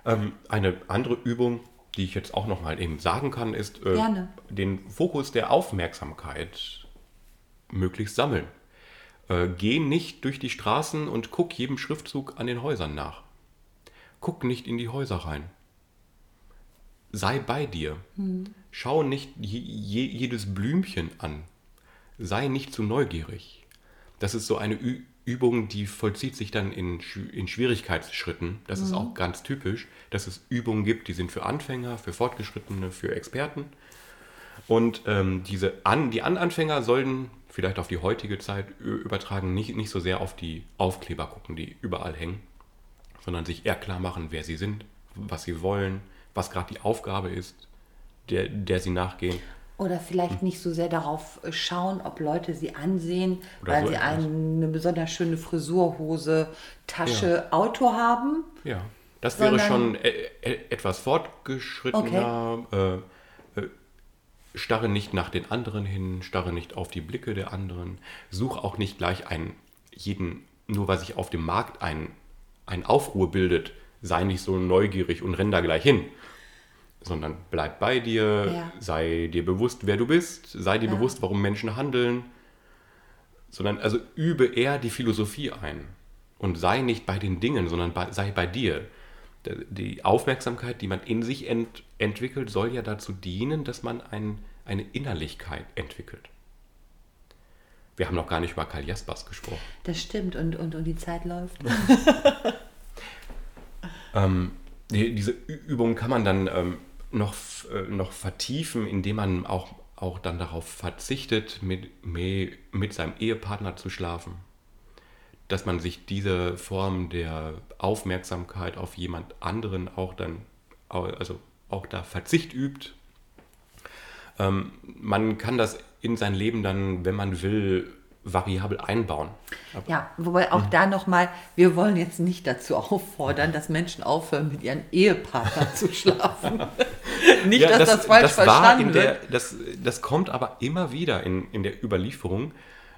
Ähm, eine andere Übung, die ich jetzt auch noch mal eben sagen kann, ist äh, den Fokus der Aufmerksamkeit möglichst sammeln. Äh, geh nicht durch die Straßen und guck jedem Schriftzug an den Häusern nach. Guck nicht in die Häuser rein. Sei bei dir. Schau nicht je, je, jedes Blümchen an. Sei nicht zu neugierig. Das ist so eine Ü Übung, die vollzieht sich dann in, in Schwierigkeitsschritten. Das ist auch ganz typisch, dass es Übungen gibt, die sind für Anfänger, für Fortgeschrittene, für Experten. Und ähm, diese An die Ananfänger sollen vielleicht auf die heutige Zeit übertragen, nicht, nicht so sehr auf die Aufkleber gucken, die überall hängen, sondern sich eher klar machen, wer sie sind, was sie wollen, was gerade die Aufgabe ist, der, der sie nachgehen. Oder vielleicht nicht so sehr darauf schauen, ob Leute sie ansehen, Oder weil so sie etwas. eine besonders schöne Frisur, Hose, Tasche, Auto haben. Ja, das wäre schon e e etwas fortgeschrittener. Äh, äh, starre nicht nach den anderen hin, starre nicht auf die Blicke der anderen. Such auch nicht gleich einen, jeden, nur weil sich auf dem Markt ein, ein Aufruhr bildet, sei nicht so neugierig und renn da gleich hin. sondern bleib bei dir, Ja. sei dir bewusst, wer du bist, sei dir Ja. bewusst, warum Menschen handeln, sondern also übe eher die Philosophie ein und sei nicht bei den Dingen, sondern bei, sei bei dir. Die Aufmerksamkeit, die man in sich ent, entwickelt, soll ja dazu dienen, dass man ein, eine Innerlichkeit entwickelt. Wir haben noch gar nicht über Karl Jaspers gesprochen. Das stimmt und, und, und die Zeit läuft. Ähm, die, diese Übung kann man dann ähm, noch, äh, noch vertiefen, indem man auch, auch dann darauf verzichtet, mit, mit seinem Ehepartner zu schlafen. Dass man sich diese Form der Aufmerksamkeit auf jemand anderen auch dann, also auch da Verzicht übt. Ähm, man kann das in sein Leben dann, wenn man will, variabel einbauen. Ja, wobei auch da nochmal, wir wollen jetzt nicht dazu auffordern, dass Menschen aufhören, mit ihren Ehepartnern zu schlafen. nicht, dass das, falsch das verstanden in wird. der, das, das kommt aber immer wieder in, in der Überlieferung.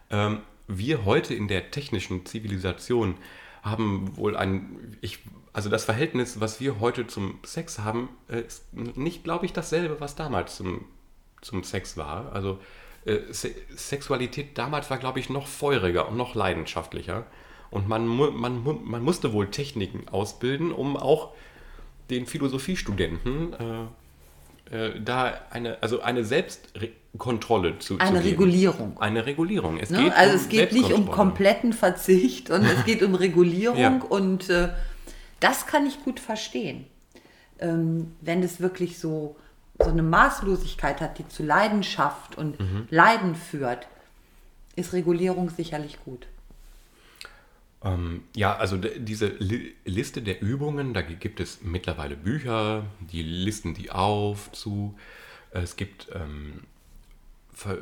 Ähm, wir heute in der technischen Zivilisation haben wohl ein, ich, also das Verhältnis, was wir heute zum Sex haben, äh, ist nicht, glaube ich, dasselbe, was damals zum, zum Sex war. Also äh, Se Sexualität damals war, glaube ich, noch feuriger und noch leidenschaftlicher. Und man, man, man musste wohl Techniken ausbilden, um auch den Philosophiestudenten äh, äh, da eine, also eine Selbstkontrolle zu, Eine zu regulierung. Eine Regulierung. Es Ne? geht Also um es geht nicht um kompletten Verzicht und es geht um Regulierung Ja. und äh, das kann ich gut verstehen. Ähm, wenn es wirklich so, so eine Maßlosigkeit hat, die zu Leidenschaft und Mhm. Leiden führt, ist Regulierung sicherlich gut. Ähm, ja, also diese Li Liste der Übungen, da gi- gibt es mittlerweile Bücher, die listen die auf zu. Es gibt ähm, ver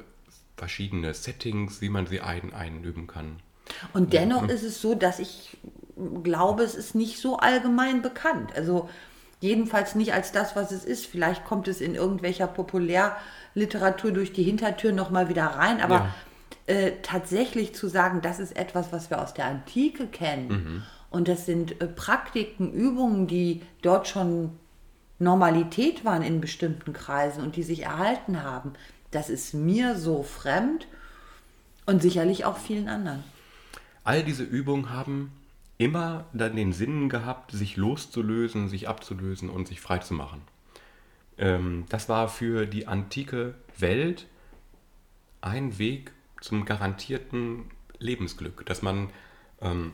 verschiedene Settings, wie man sie ein einüben kann. Und dennoch Mhm. ist es so, dass ich glaube, es ist nicht so allgemein bekannt. Also jedenfalls nicht als das, was es ist. Vielleicht kommt es in irgendwelcher Populärliteratur durch die Hintertür nochmal wieder rein. Aber Ja. Äh, tatsächlich zu sagen, das ist etwas, was wir aus der Antike kennen Mhm. und das sind äh, Praktiken, Übungen, die dort schon Normalität waren in bestimmten Kreisen und die sich erhalten haben, das ist mir so fremd und sicherlich auch vielen anderen. All diese Übungen haben immer dann den Sinn gehabt, sich loszulösen, sich abzulösen und sich frei zu machen. Ähm, das war für die antike Welt ein Weg zum garantierten Lebensglück, dass man, ähm,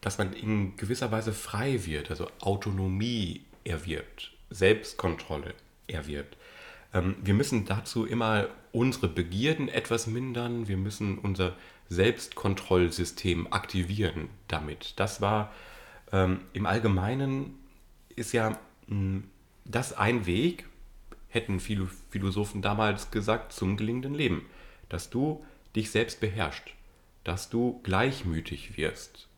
dass man in gewisser Weise frei wird, also Autonomie erwirbt, Selbstkontrolle erwirbt. Ähm, wir müssen dazu immer unsere Begierden etwas mindern, wir müssen unser Selbstkontrollsystem aktivieren damit. Das war ähm, im Allgemeinen ist ja mh, das ein Weg, hätten viele Philosophen damals gesagt, zum gelingenden Leben. Dass du dich selbst beherrschst, dass du gleichmütig wirst,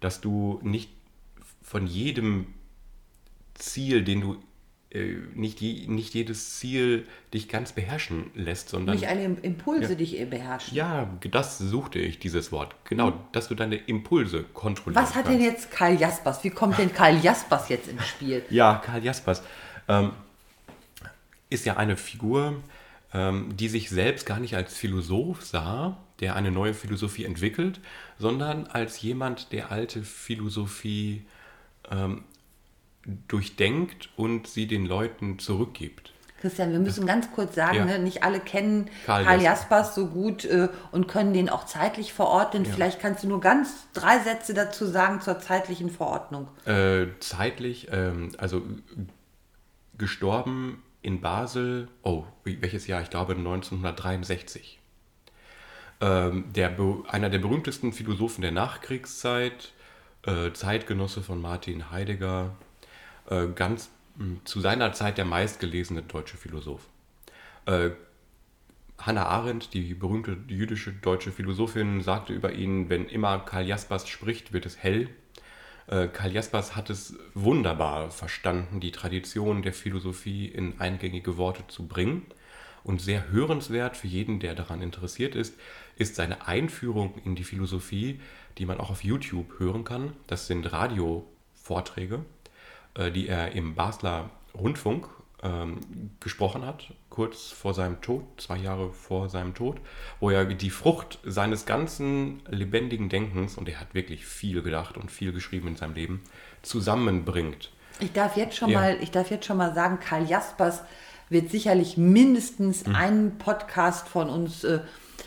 dass du nicht von jedem Ziel, den du äh, nicht, je, nicht jedes Ziel dich ganz beherrschen lässt, sondern Nicht alle Im- Impulse dich beherrschen. ja, das suchte ich, dieses Wort. Genau, dass du deine Impulse kontrollieren Was hat kannst. denn jetzt Karl Jaspers? Wie kommt denn Karl Jaspers jetzt ins Spiel? Ja, Karl Jaspers ähm, ist ja eine Figur, die sich selbst gar nicht als Philosoph sah, der eine neue Philosophie entwickelt, sondern als jemand, der alte Philosophie ähm, durchdenkt und sie den Leuten zurückgibt. Christian, wir müssen ganz kurz sagen, Ja. ne, nicht alle kennen Karl Karl, Jaspers. So gut äh, und können den auch zeitlich verordnen. Vielleicht kannst du nur ganz drei Sätze dazu sagen zur zeitlichen Verordnung. Äh, zeitlich, ähm, also gestorben in Basel, oh, welches Jahr? Ich glaube 1963. Ähm, der, einer der berühmtesten Philosophen der Nachkriegszeit, äh, Zeitgenosse von Martin Heidegger, äh, ganz mh, zu seiner Zeit der meistgelesene deutsche Philosoph. Äh, Hannah Arendt, die berühmte jüdische deutsche Philosophin, sagte über ihn, wenn immer Karl Jaspers spricht, wird es hell. Äh, Karl Jaspers hat es wunderbar verstanden, die Tradition der Philosophie in eingängige Worte zu bringen. Und sehr hörenswert für jeden, der daran interessiert ist, ist seine Einführung in die Philosophie, die man auch auf YouTube hören kann. Das sind Radiovorträge, äh, die er im Basler Rundfunk ähm, gesprochen hat, kurz vor seinem Tod, zwei Jahre vor seinem Tod, wo er die Frucht seines ganzen lebendigen Denkens, und er hat wirklich viel gedacht und viel geschrieben in seinem Leben, zusammenbringt. Ich darf jetzt schon, ja. mal, ich darf jetzt schon mal sagen, Karl Jaspers wird sicherlich mindestens mhm. einen Podcast von uns äh,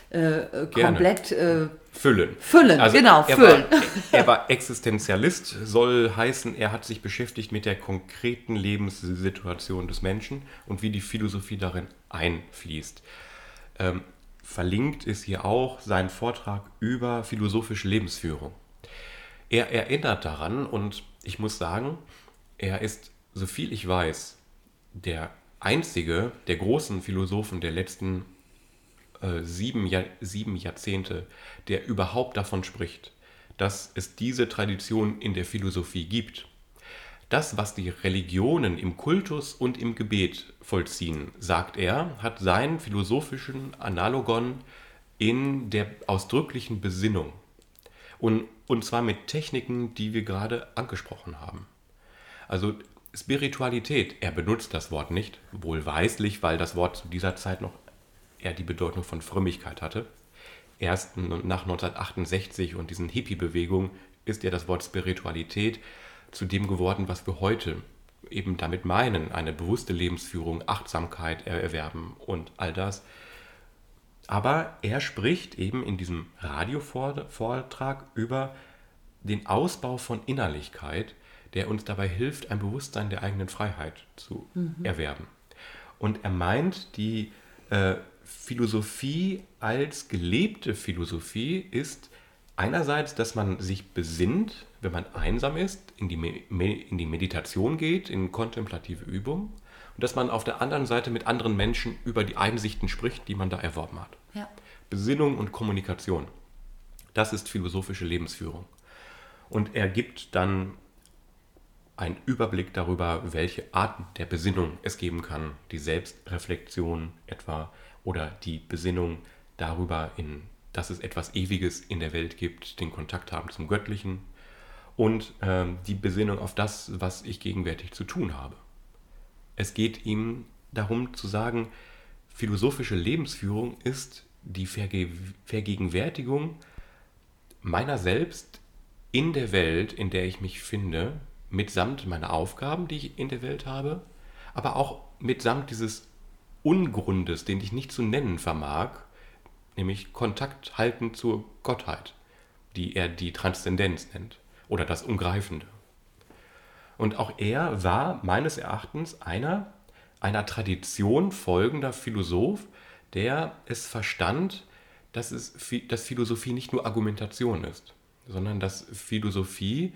äh, komplett äh, füllen. Füllen, also genau, er füllen. War, er war Existenzialist, soll heißen, er hat sich beschäftigt mit der konkreten Lebenssituation des Menschen und wie die Philosophie darin einfließt. Ähm, verlinkt ist hier auch sein Vortrag über philosophische Lebensführung. Er erinnert daran und ich muss sagen, er ist, so viel ich weiß, der einzige der großen Philosophen der letzten äh, sieben, Jahr, sieben Jahrzehnte, der überhaupt davon spricht, dass es diese Tradition in der Philosophie gibt. Das, was die Religionen im Kultus und im Gebet vollziehen, sagt er, hat seinen philosophischen Analogon in der ausdrücklichen Besinnung. Und, und zwar mit Techniken, die wir gerade angesprochen haben. Also Spiritualität, er benutzt das Wort nicht, wohlweislich, weil das Wort zu dieser Zeit noch eher die Bedeutung von Frömmigkeit hatte. Erst nach 1968 und diesen Hippie-Bewegungen ist ja das Wort Spiritualität zu dem geworden, was wir heute eben damit meinen, eine bewusste Lebensführung, Achtsamkeit erwerben und all das. Aber er spricht eben in diesem Radiovortrag über den Ausbau von Innerlichkeit, der uns dabei hilft, ein Bewusstsein der eigenen Freiheit zu mhm. erwerben. Und er meint, die äh, Philosophie als gelebte Philosophie ist einerseits, dass man sich besinnt, wenn man einsam ist, in die, in die Meditation geht, in kontemplative Übung und dass man auf der anderen Seite mit anderen Menschen über die Einsichten spricht, die man da erworben hat. Ja. Besinnung und Kommunikation. Das ist philosophische Lebensführung. Und er gibt dann einen Überblick darüber, welche Arten der Besinnung es geben kann. Die Selbstreflexion etwa, oder die Besinnung darüber, in, dass es etwas Ewiges in der Welt gibt, den Kontakt haben zum Göttlichen und ähm, die Besinnung auf das, was ich gegenwärtig zu tun habe. Es geht ihm darum zu sagen, philosophische Lebensführung ist die Verge Vergegenwärtigung meiner selbst in der Welt, in der ich mich finde, mitsamt meiner Aufgaben, die ich in der Welt habe, aber auch mitsamt dieses Ungrundes, den ich nicht zu nennen vermag, nämlich Kontakt halten zur Gottheit, die er die Transzendenz nennt oder das Ungreifende. Und auch er war meines Erachtens einer, einer Tradition folgender Philosoph, der es verstand, dass, es, dass Philosophie nicht nur Argumentation ist, sondern dass Philosophie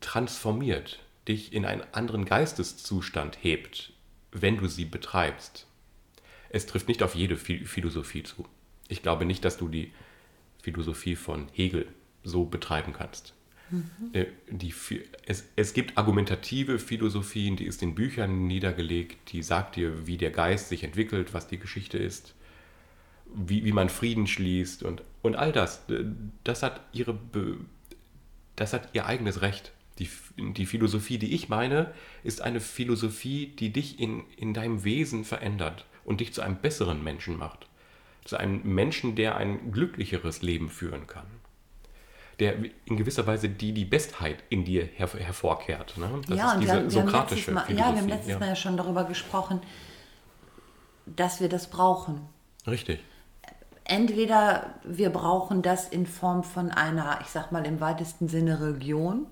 transformiert, dich in einen anderen Geisteszustand hebt, wenn du sie betreibst. Es trifft nicht auf jede Philosophie zu. Ich glaube nicht, dass du die Philosophie von Hegel so betreiben kannst. Mhm. Äh, die, es, es gibt argumentative Philosophien, die ist in Büchern niedergelegt, die sagt dir, wie der Geist sich entwickelt, was die Geschichte ist, wie, wie man Frieden schließt und, und all das. Das hat, ihre, das hat ihr eigenes Recht. Die, die Philosophie, die ich meine, ist eine Philosophie, die dich in, in deinem Wesen verändert und dich zu einem besseren Menschen macht. Zu einem Menschen, der ein glücklicheres Leben führen kann. Der in gewisser Weise die, die Bestheit in dir her, hervorkehrt. Ne? Das ja, ist diese wir, sokratische wir Mal, Philosophie. Ja, wir haben letztes ja. Mal ja schon darüber gesprochen, dass wir das brauchen. Richtig entweder wir brauchen das in Form von einer, ich sag mal im weitesten Sinne Religion,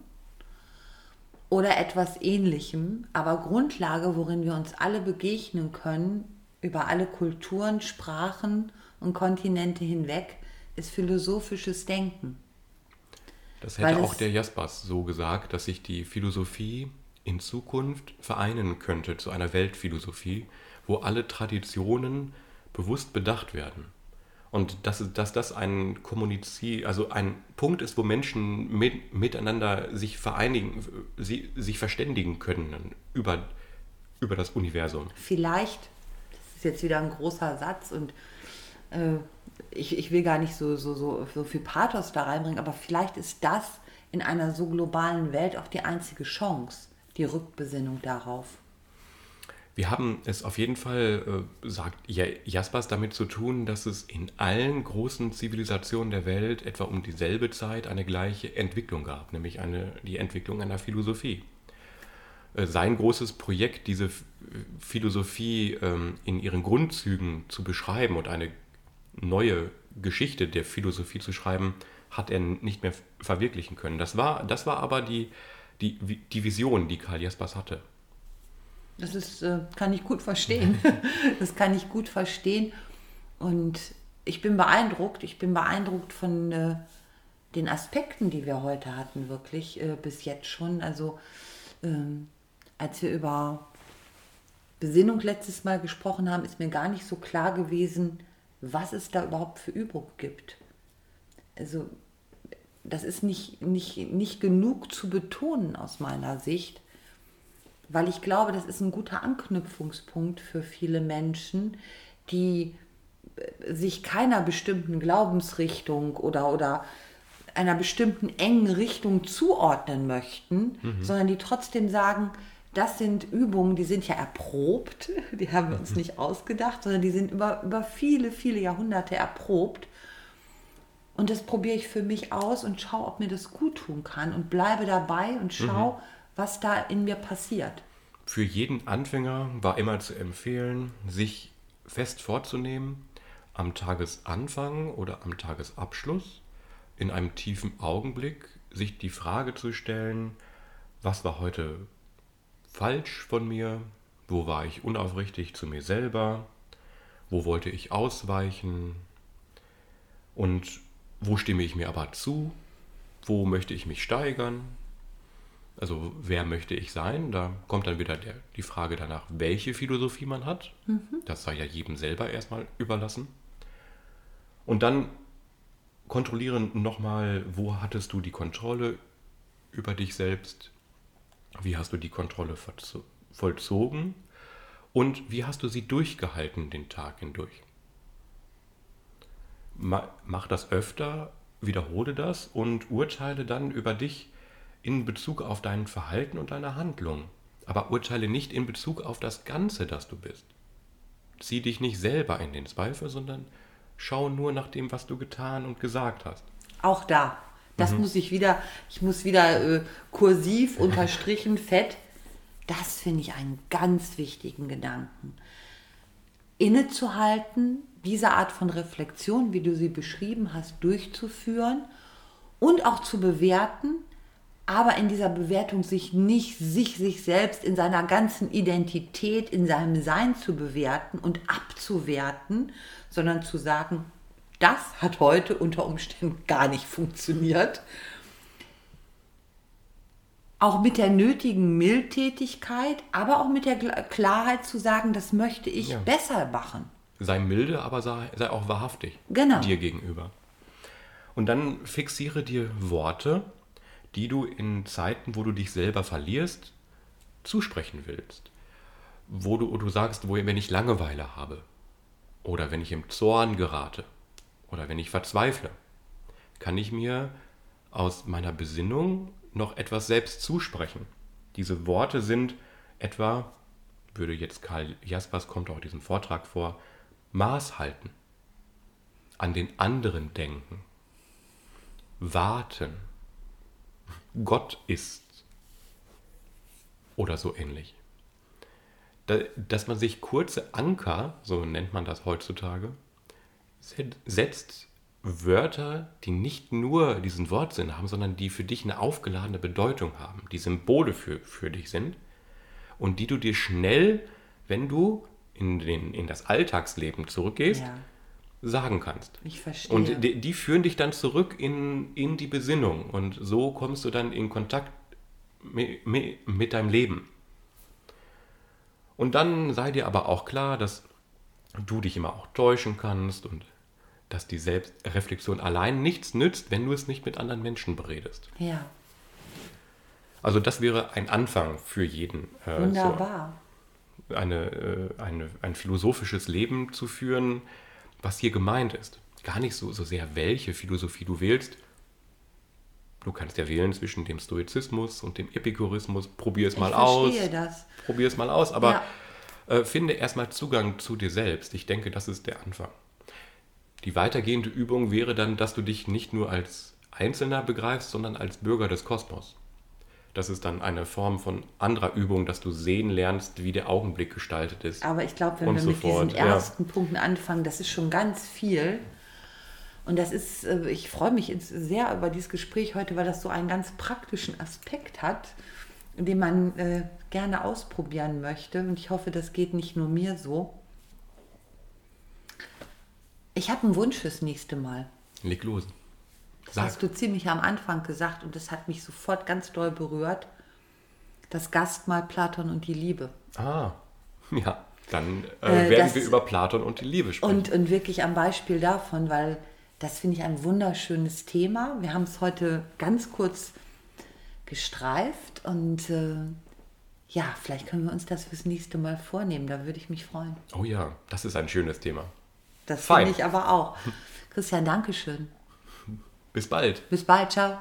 oder etwas Ähnlichem, aber Grundlage, worin wir uns alle begegnen können, über alle Kulturen, Sprachen und Kontinente hinweg, ist philosophisches Denken. Das hätte Weil auch der Jaspers so gesagt, dass sich die Philosophie in Zukunft vereinen könnte zu einer Weltphilosophie, wo alle Traditionen bewusst bedacht werden. Und dass, dass das ein Kommunizier, also ein Punkt ist, wo Menschen mit, miteinander sich vereinigen, sie, sich verständigen können über, über das Universum. Vielleicht, das ist jetzt wieder ein großer Satz und äh, ich, ich will gar nicht so, so, so, so viel Pathos da reinbringen, aber vielleicht ist das in einer so globalen Welt auch die einzige Chance, die Rückbesinnung darauf. Wir haben es auf jeden Fall, äh, sagt Jaspers, damit zu tun, dass es in allen großen Zivilisationen der Welt etwa um dieselbe Zeit eine gleiche Entwicklung gab, nämlich eine, die Entwicklung einer Philosophie. Äh, sein großes Projekt, diese Philosophie ähm, in ihren Grundzügen zu beschreiben und eine neue Geschichte der Philosophie zu schreiben, hat er nicht mehr verwirklichen können. Das war, das war aber die, die, die Vision, die Karl Jaspers hatte. Das ist, äh, kann ich gut verstehen. das kann ich gut verstehen. Und ich bin beeindruckt. Ich bin beeindruckt von äh, den Aspekten, die wir heute hatten, wirklich äh, bis jetzt schon. Also ähm, als wir über Besinnung letztes Mal gesprochen haben, ist mir gar nicht so klar gewesen, was es da überhaupt für Übung gibt. Also das ist nicht, nicht, nicht genug zu betonen aus meiner Sicht, weil ich glaube, das ist ein guter Anknüpfungspunkt für viele Menschen, die äh, sich keiner bestimmten Glaubensrichtung oder, oder einer bestimmten engen Richtung zuordnen möchten, mhm. sondern die trotzdem sagen, das sind Übungen, die sind ja erprobt, die haben wir uns mhm. nicht ausgedacht, sondern die sind über, über viele, viele Jahrhunderte erprobt. Und das probiere ich für mich aus und schaue, ob mir das gut tun kann und bleibe dabei und schaue, mhm was da in mir passiert. Für jeden Anfänger war immer zu empfehlen, sich fest vorzunehmen, am Tagesanfang oder am Tagesabschluss in einem tiefen Augenblick sich die Frage zu stellen, was war heute falsch von mir, wo war ich unaufrichtig zu mir selber, wo wollte ich ausweichen? Und wo stimme ich mir aber zu, wo möchte ich mich steigern, also wer möchte ich sein? Da kommt dann wieder der, die Frage danach, welche Philosophie man hat. Mhm. Das sei ja jedem selber erstmal überlassen. Und dann kontrollieren nochmal, wo hattest du die Kontrolle über dich selbst? Wie hast du die Kontrolle vollzogen? Und wie hast du sie durchgehalten den Tag hindurch? Mach das öfter, wiederhole das und urteile dann über dich in Bezug auf dein Verhalten und deine Handlung, aber urteile nicht in Bezug auf das Ganze, das du bist. Zieh dich nicht selber in den Zweifel, sondern schau nur nach dem, was du getan und gesagt hast. Auch da. Das mhm. muss ich wieder, ich muss wieder äh, kursiv unterstrichen, fett. Das finde ich einen ganz wichtigen Gedanken. Innezuhalten, diese Art von Reflexion, wie du sie beschrieben hast, durchzuführen und auch zu bewerten, aber in dieser Bewertung sich nicht sich, sich selbst in seiner ganzen Identität, in seinem Sein zu bewerten und abzuwerten, sondern zu sagen, das hat heute unter Umständen gar nicht funktioniert. Auch mit der nötigen Mildtätigkeit, aber auch mit der Klarheit zu sagen, das möchte ich ja. besser machen. Sei milde, aber sei, sei auch wahrhaftig genau. dir gegenüber. Und dann fixiere dir Worte, die du in Zeiten, wo du dich selber verlierst, zusprechen willst. Wo du, du sagst, wo, wenn ich Langeweile habe oder wenn ich im Zorn gerate oder wenn ich verzweifle, kann ich mir aus meiner Besinnung noch etwas selbst zusprechen. Diese Worte sind etwa, würde jetzt Karl Jaspers kommt auch diesen Vortrag vor, Maß halten, an den anderen denken, warten, Gott ist. Oder so ähnlich. Dass man sich kurze Anker, so nennt man das heutzutage, setzt Wörter, die nicht nur diesen Wortsinn haben, sondern die für dich eine aufgeladene Bedeutung haben, die Symbole für, für dich sind und die du dir schnell, wenn du in, den, in das Alltagsleben zurückgehst, ja sagen kannst. Ich verstehe. Und die, die, führen dich dann zurück in, in die Besinnung und so kommst du dann in Kontakt mit, mit, deinem Leben. Und dann sei dir aber auch klar, dass du dich immer auch täuschen kannst und dass die Selbstreflexion allein nichts nützt, wenn du es nicht mit anderen Menschen beredest. Ja. Also das wäre ein Anfang für jeden. Äh, Wunderbar. So eine, äh, eine, ein philosophisches Leben zu führen, was hier gemeint ist. Gar nicht so, so sehr, welche Philosophie du wählst. Du kannst ja wählen zwischen dem Stoizismus und dem Epikurismus. Probier es mal aus. das. Probier es mal aus. Aber ja. Äh, finde erstmal Zugang zu dir selbst. Ich denke, das ist der Anfang. Die weitergehende Übung wäre dann, dass du dich nicht nur als Einzelner begreifst, sondern als Bürger des Kosmos. Das ist dann eine Form von anderer Übung, dass du sehen lernst, wie der Augenblick gestaltet ist. Aber ich glaube, wenn wir so mit fort, diesen ja. ersten Punkten anfangen, das ist schon ganz viel. Und das ist, äh, ich freue mich sehr über dieses Gespräch heute, weil das so einen ganz praktischen Aspekt hat, den man äh, gerne ausprobieren möchte. Und ich hoffe, das geht nicht nur mir so. Ich habe einen Wunsch fürs nächste Mal. Leg los. Das Sag. hast du ziemlich am Anfang gesagt und das hat mich sofort ganz doll berührt. Das Gastmahl Platon und die Liebe. Ah, ja. Dann äh, Äh, werden das- wir über Platon und die Liebe sprechen. Und, und wirklich am Beispiel davon, weil das finde ich ein wunderschönes Thema. Wir haben es heute ganz kurz gestreift und äh, ja, vielleicht können wir uns das fürs nächste Mal vornehmen. Da würde ich mich freuen. oh ja, das ist ein schönes Thema. Das finde ich aber auch. Christian, Dankeschön. Bis bald. Bis bald, ciao.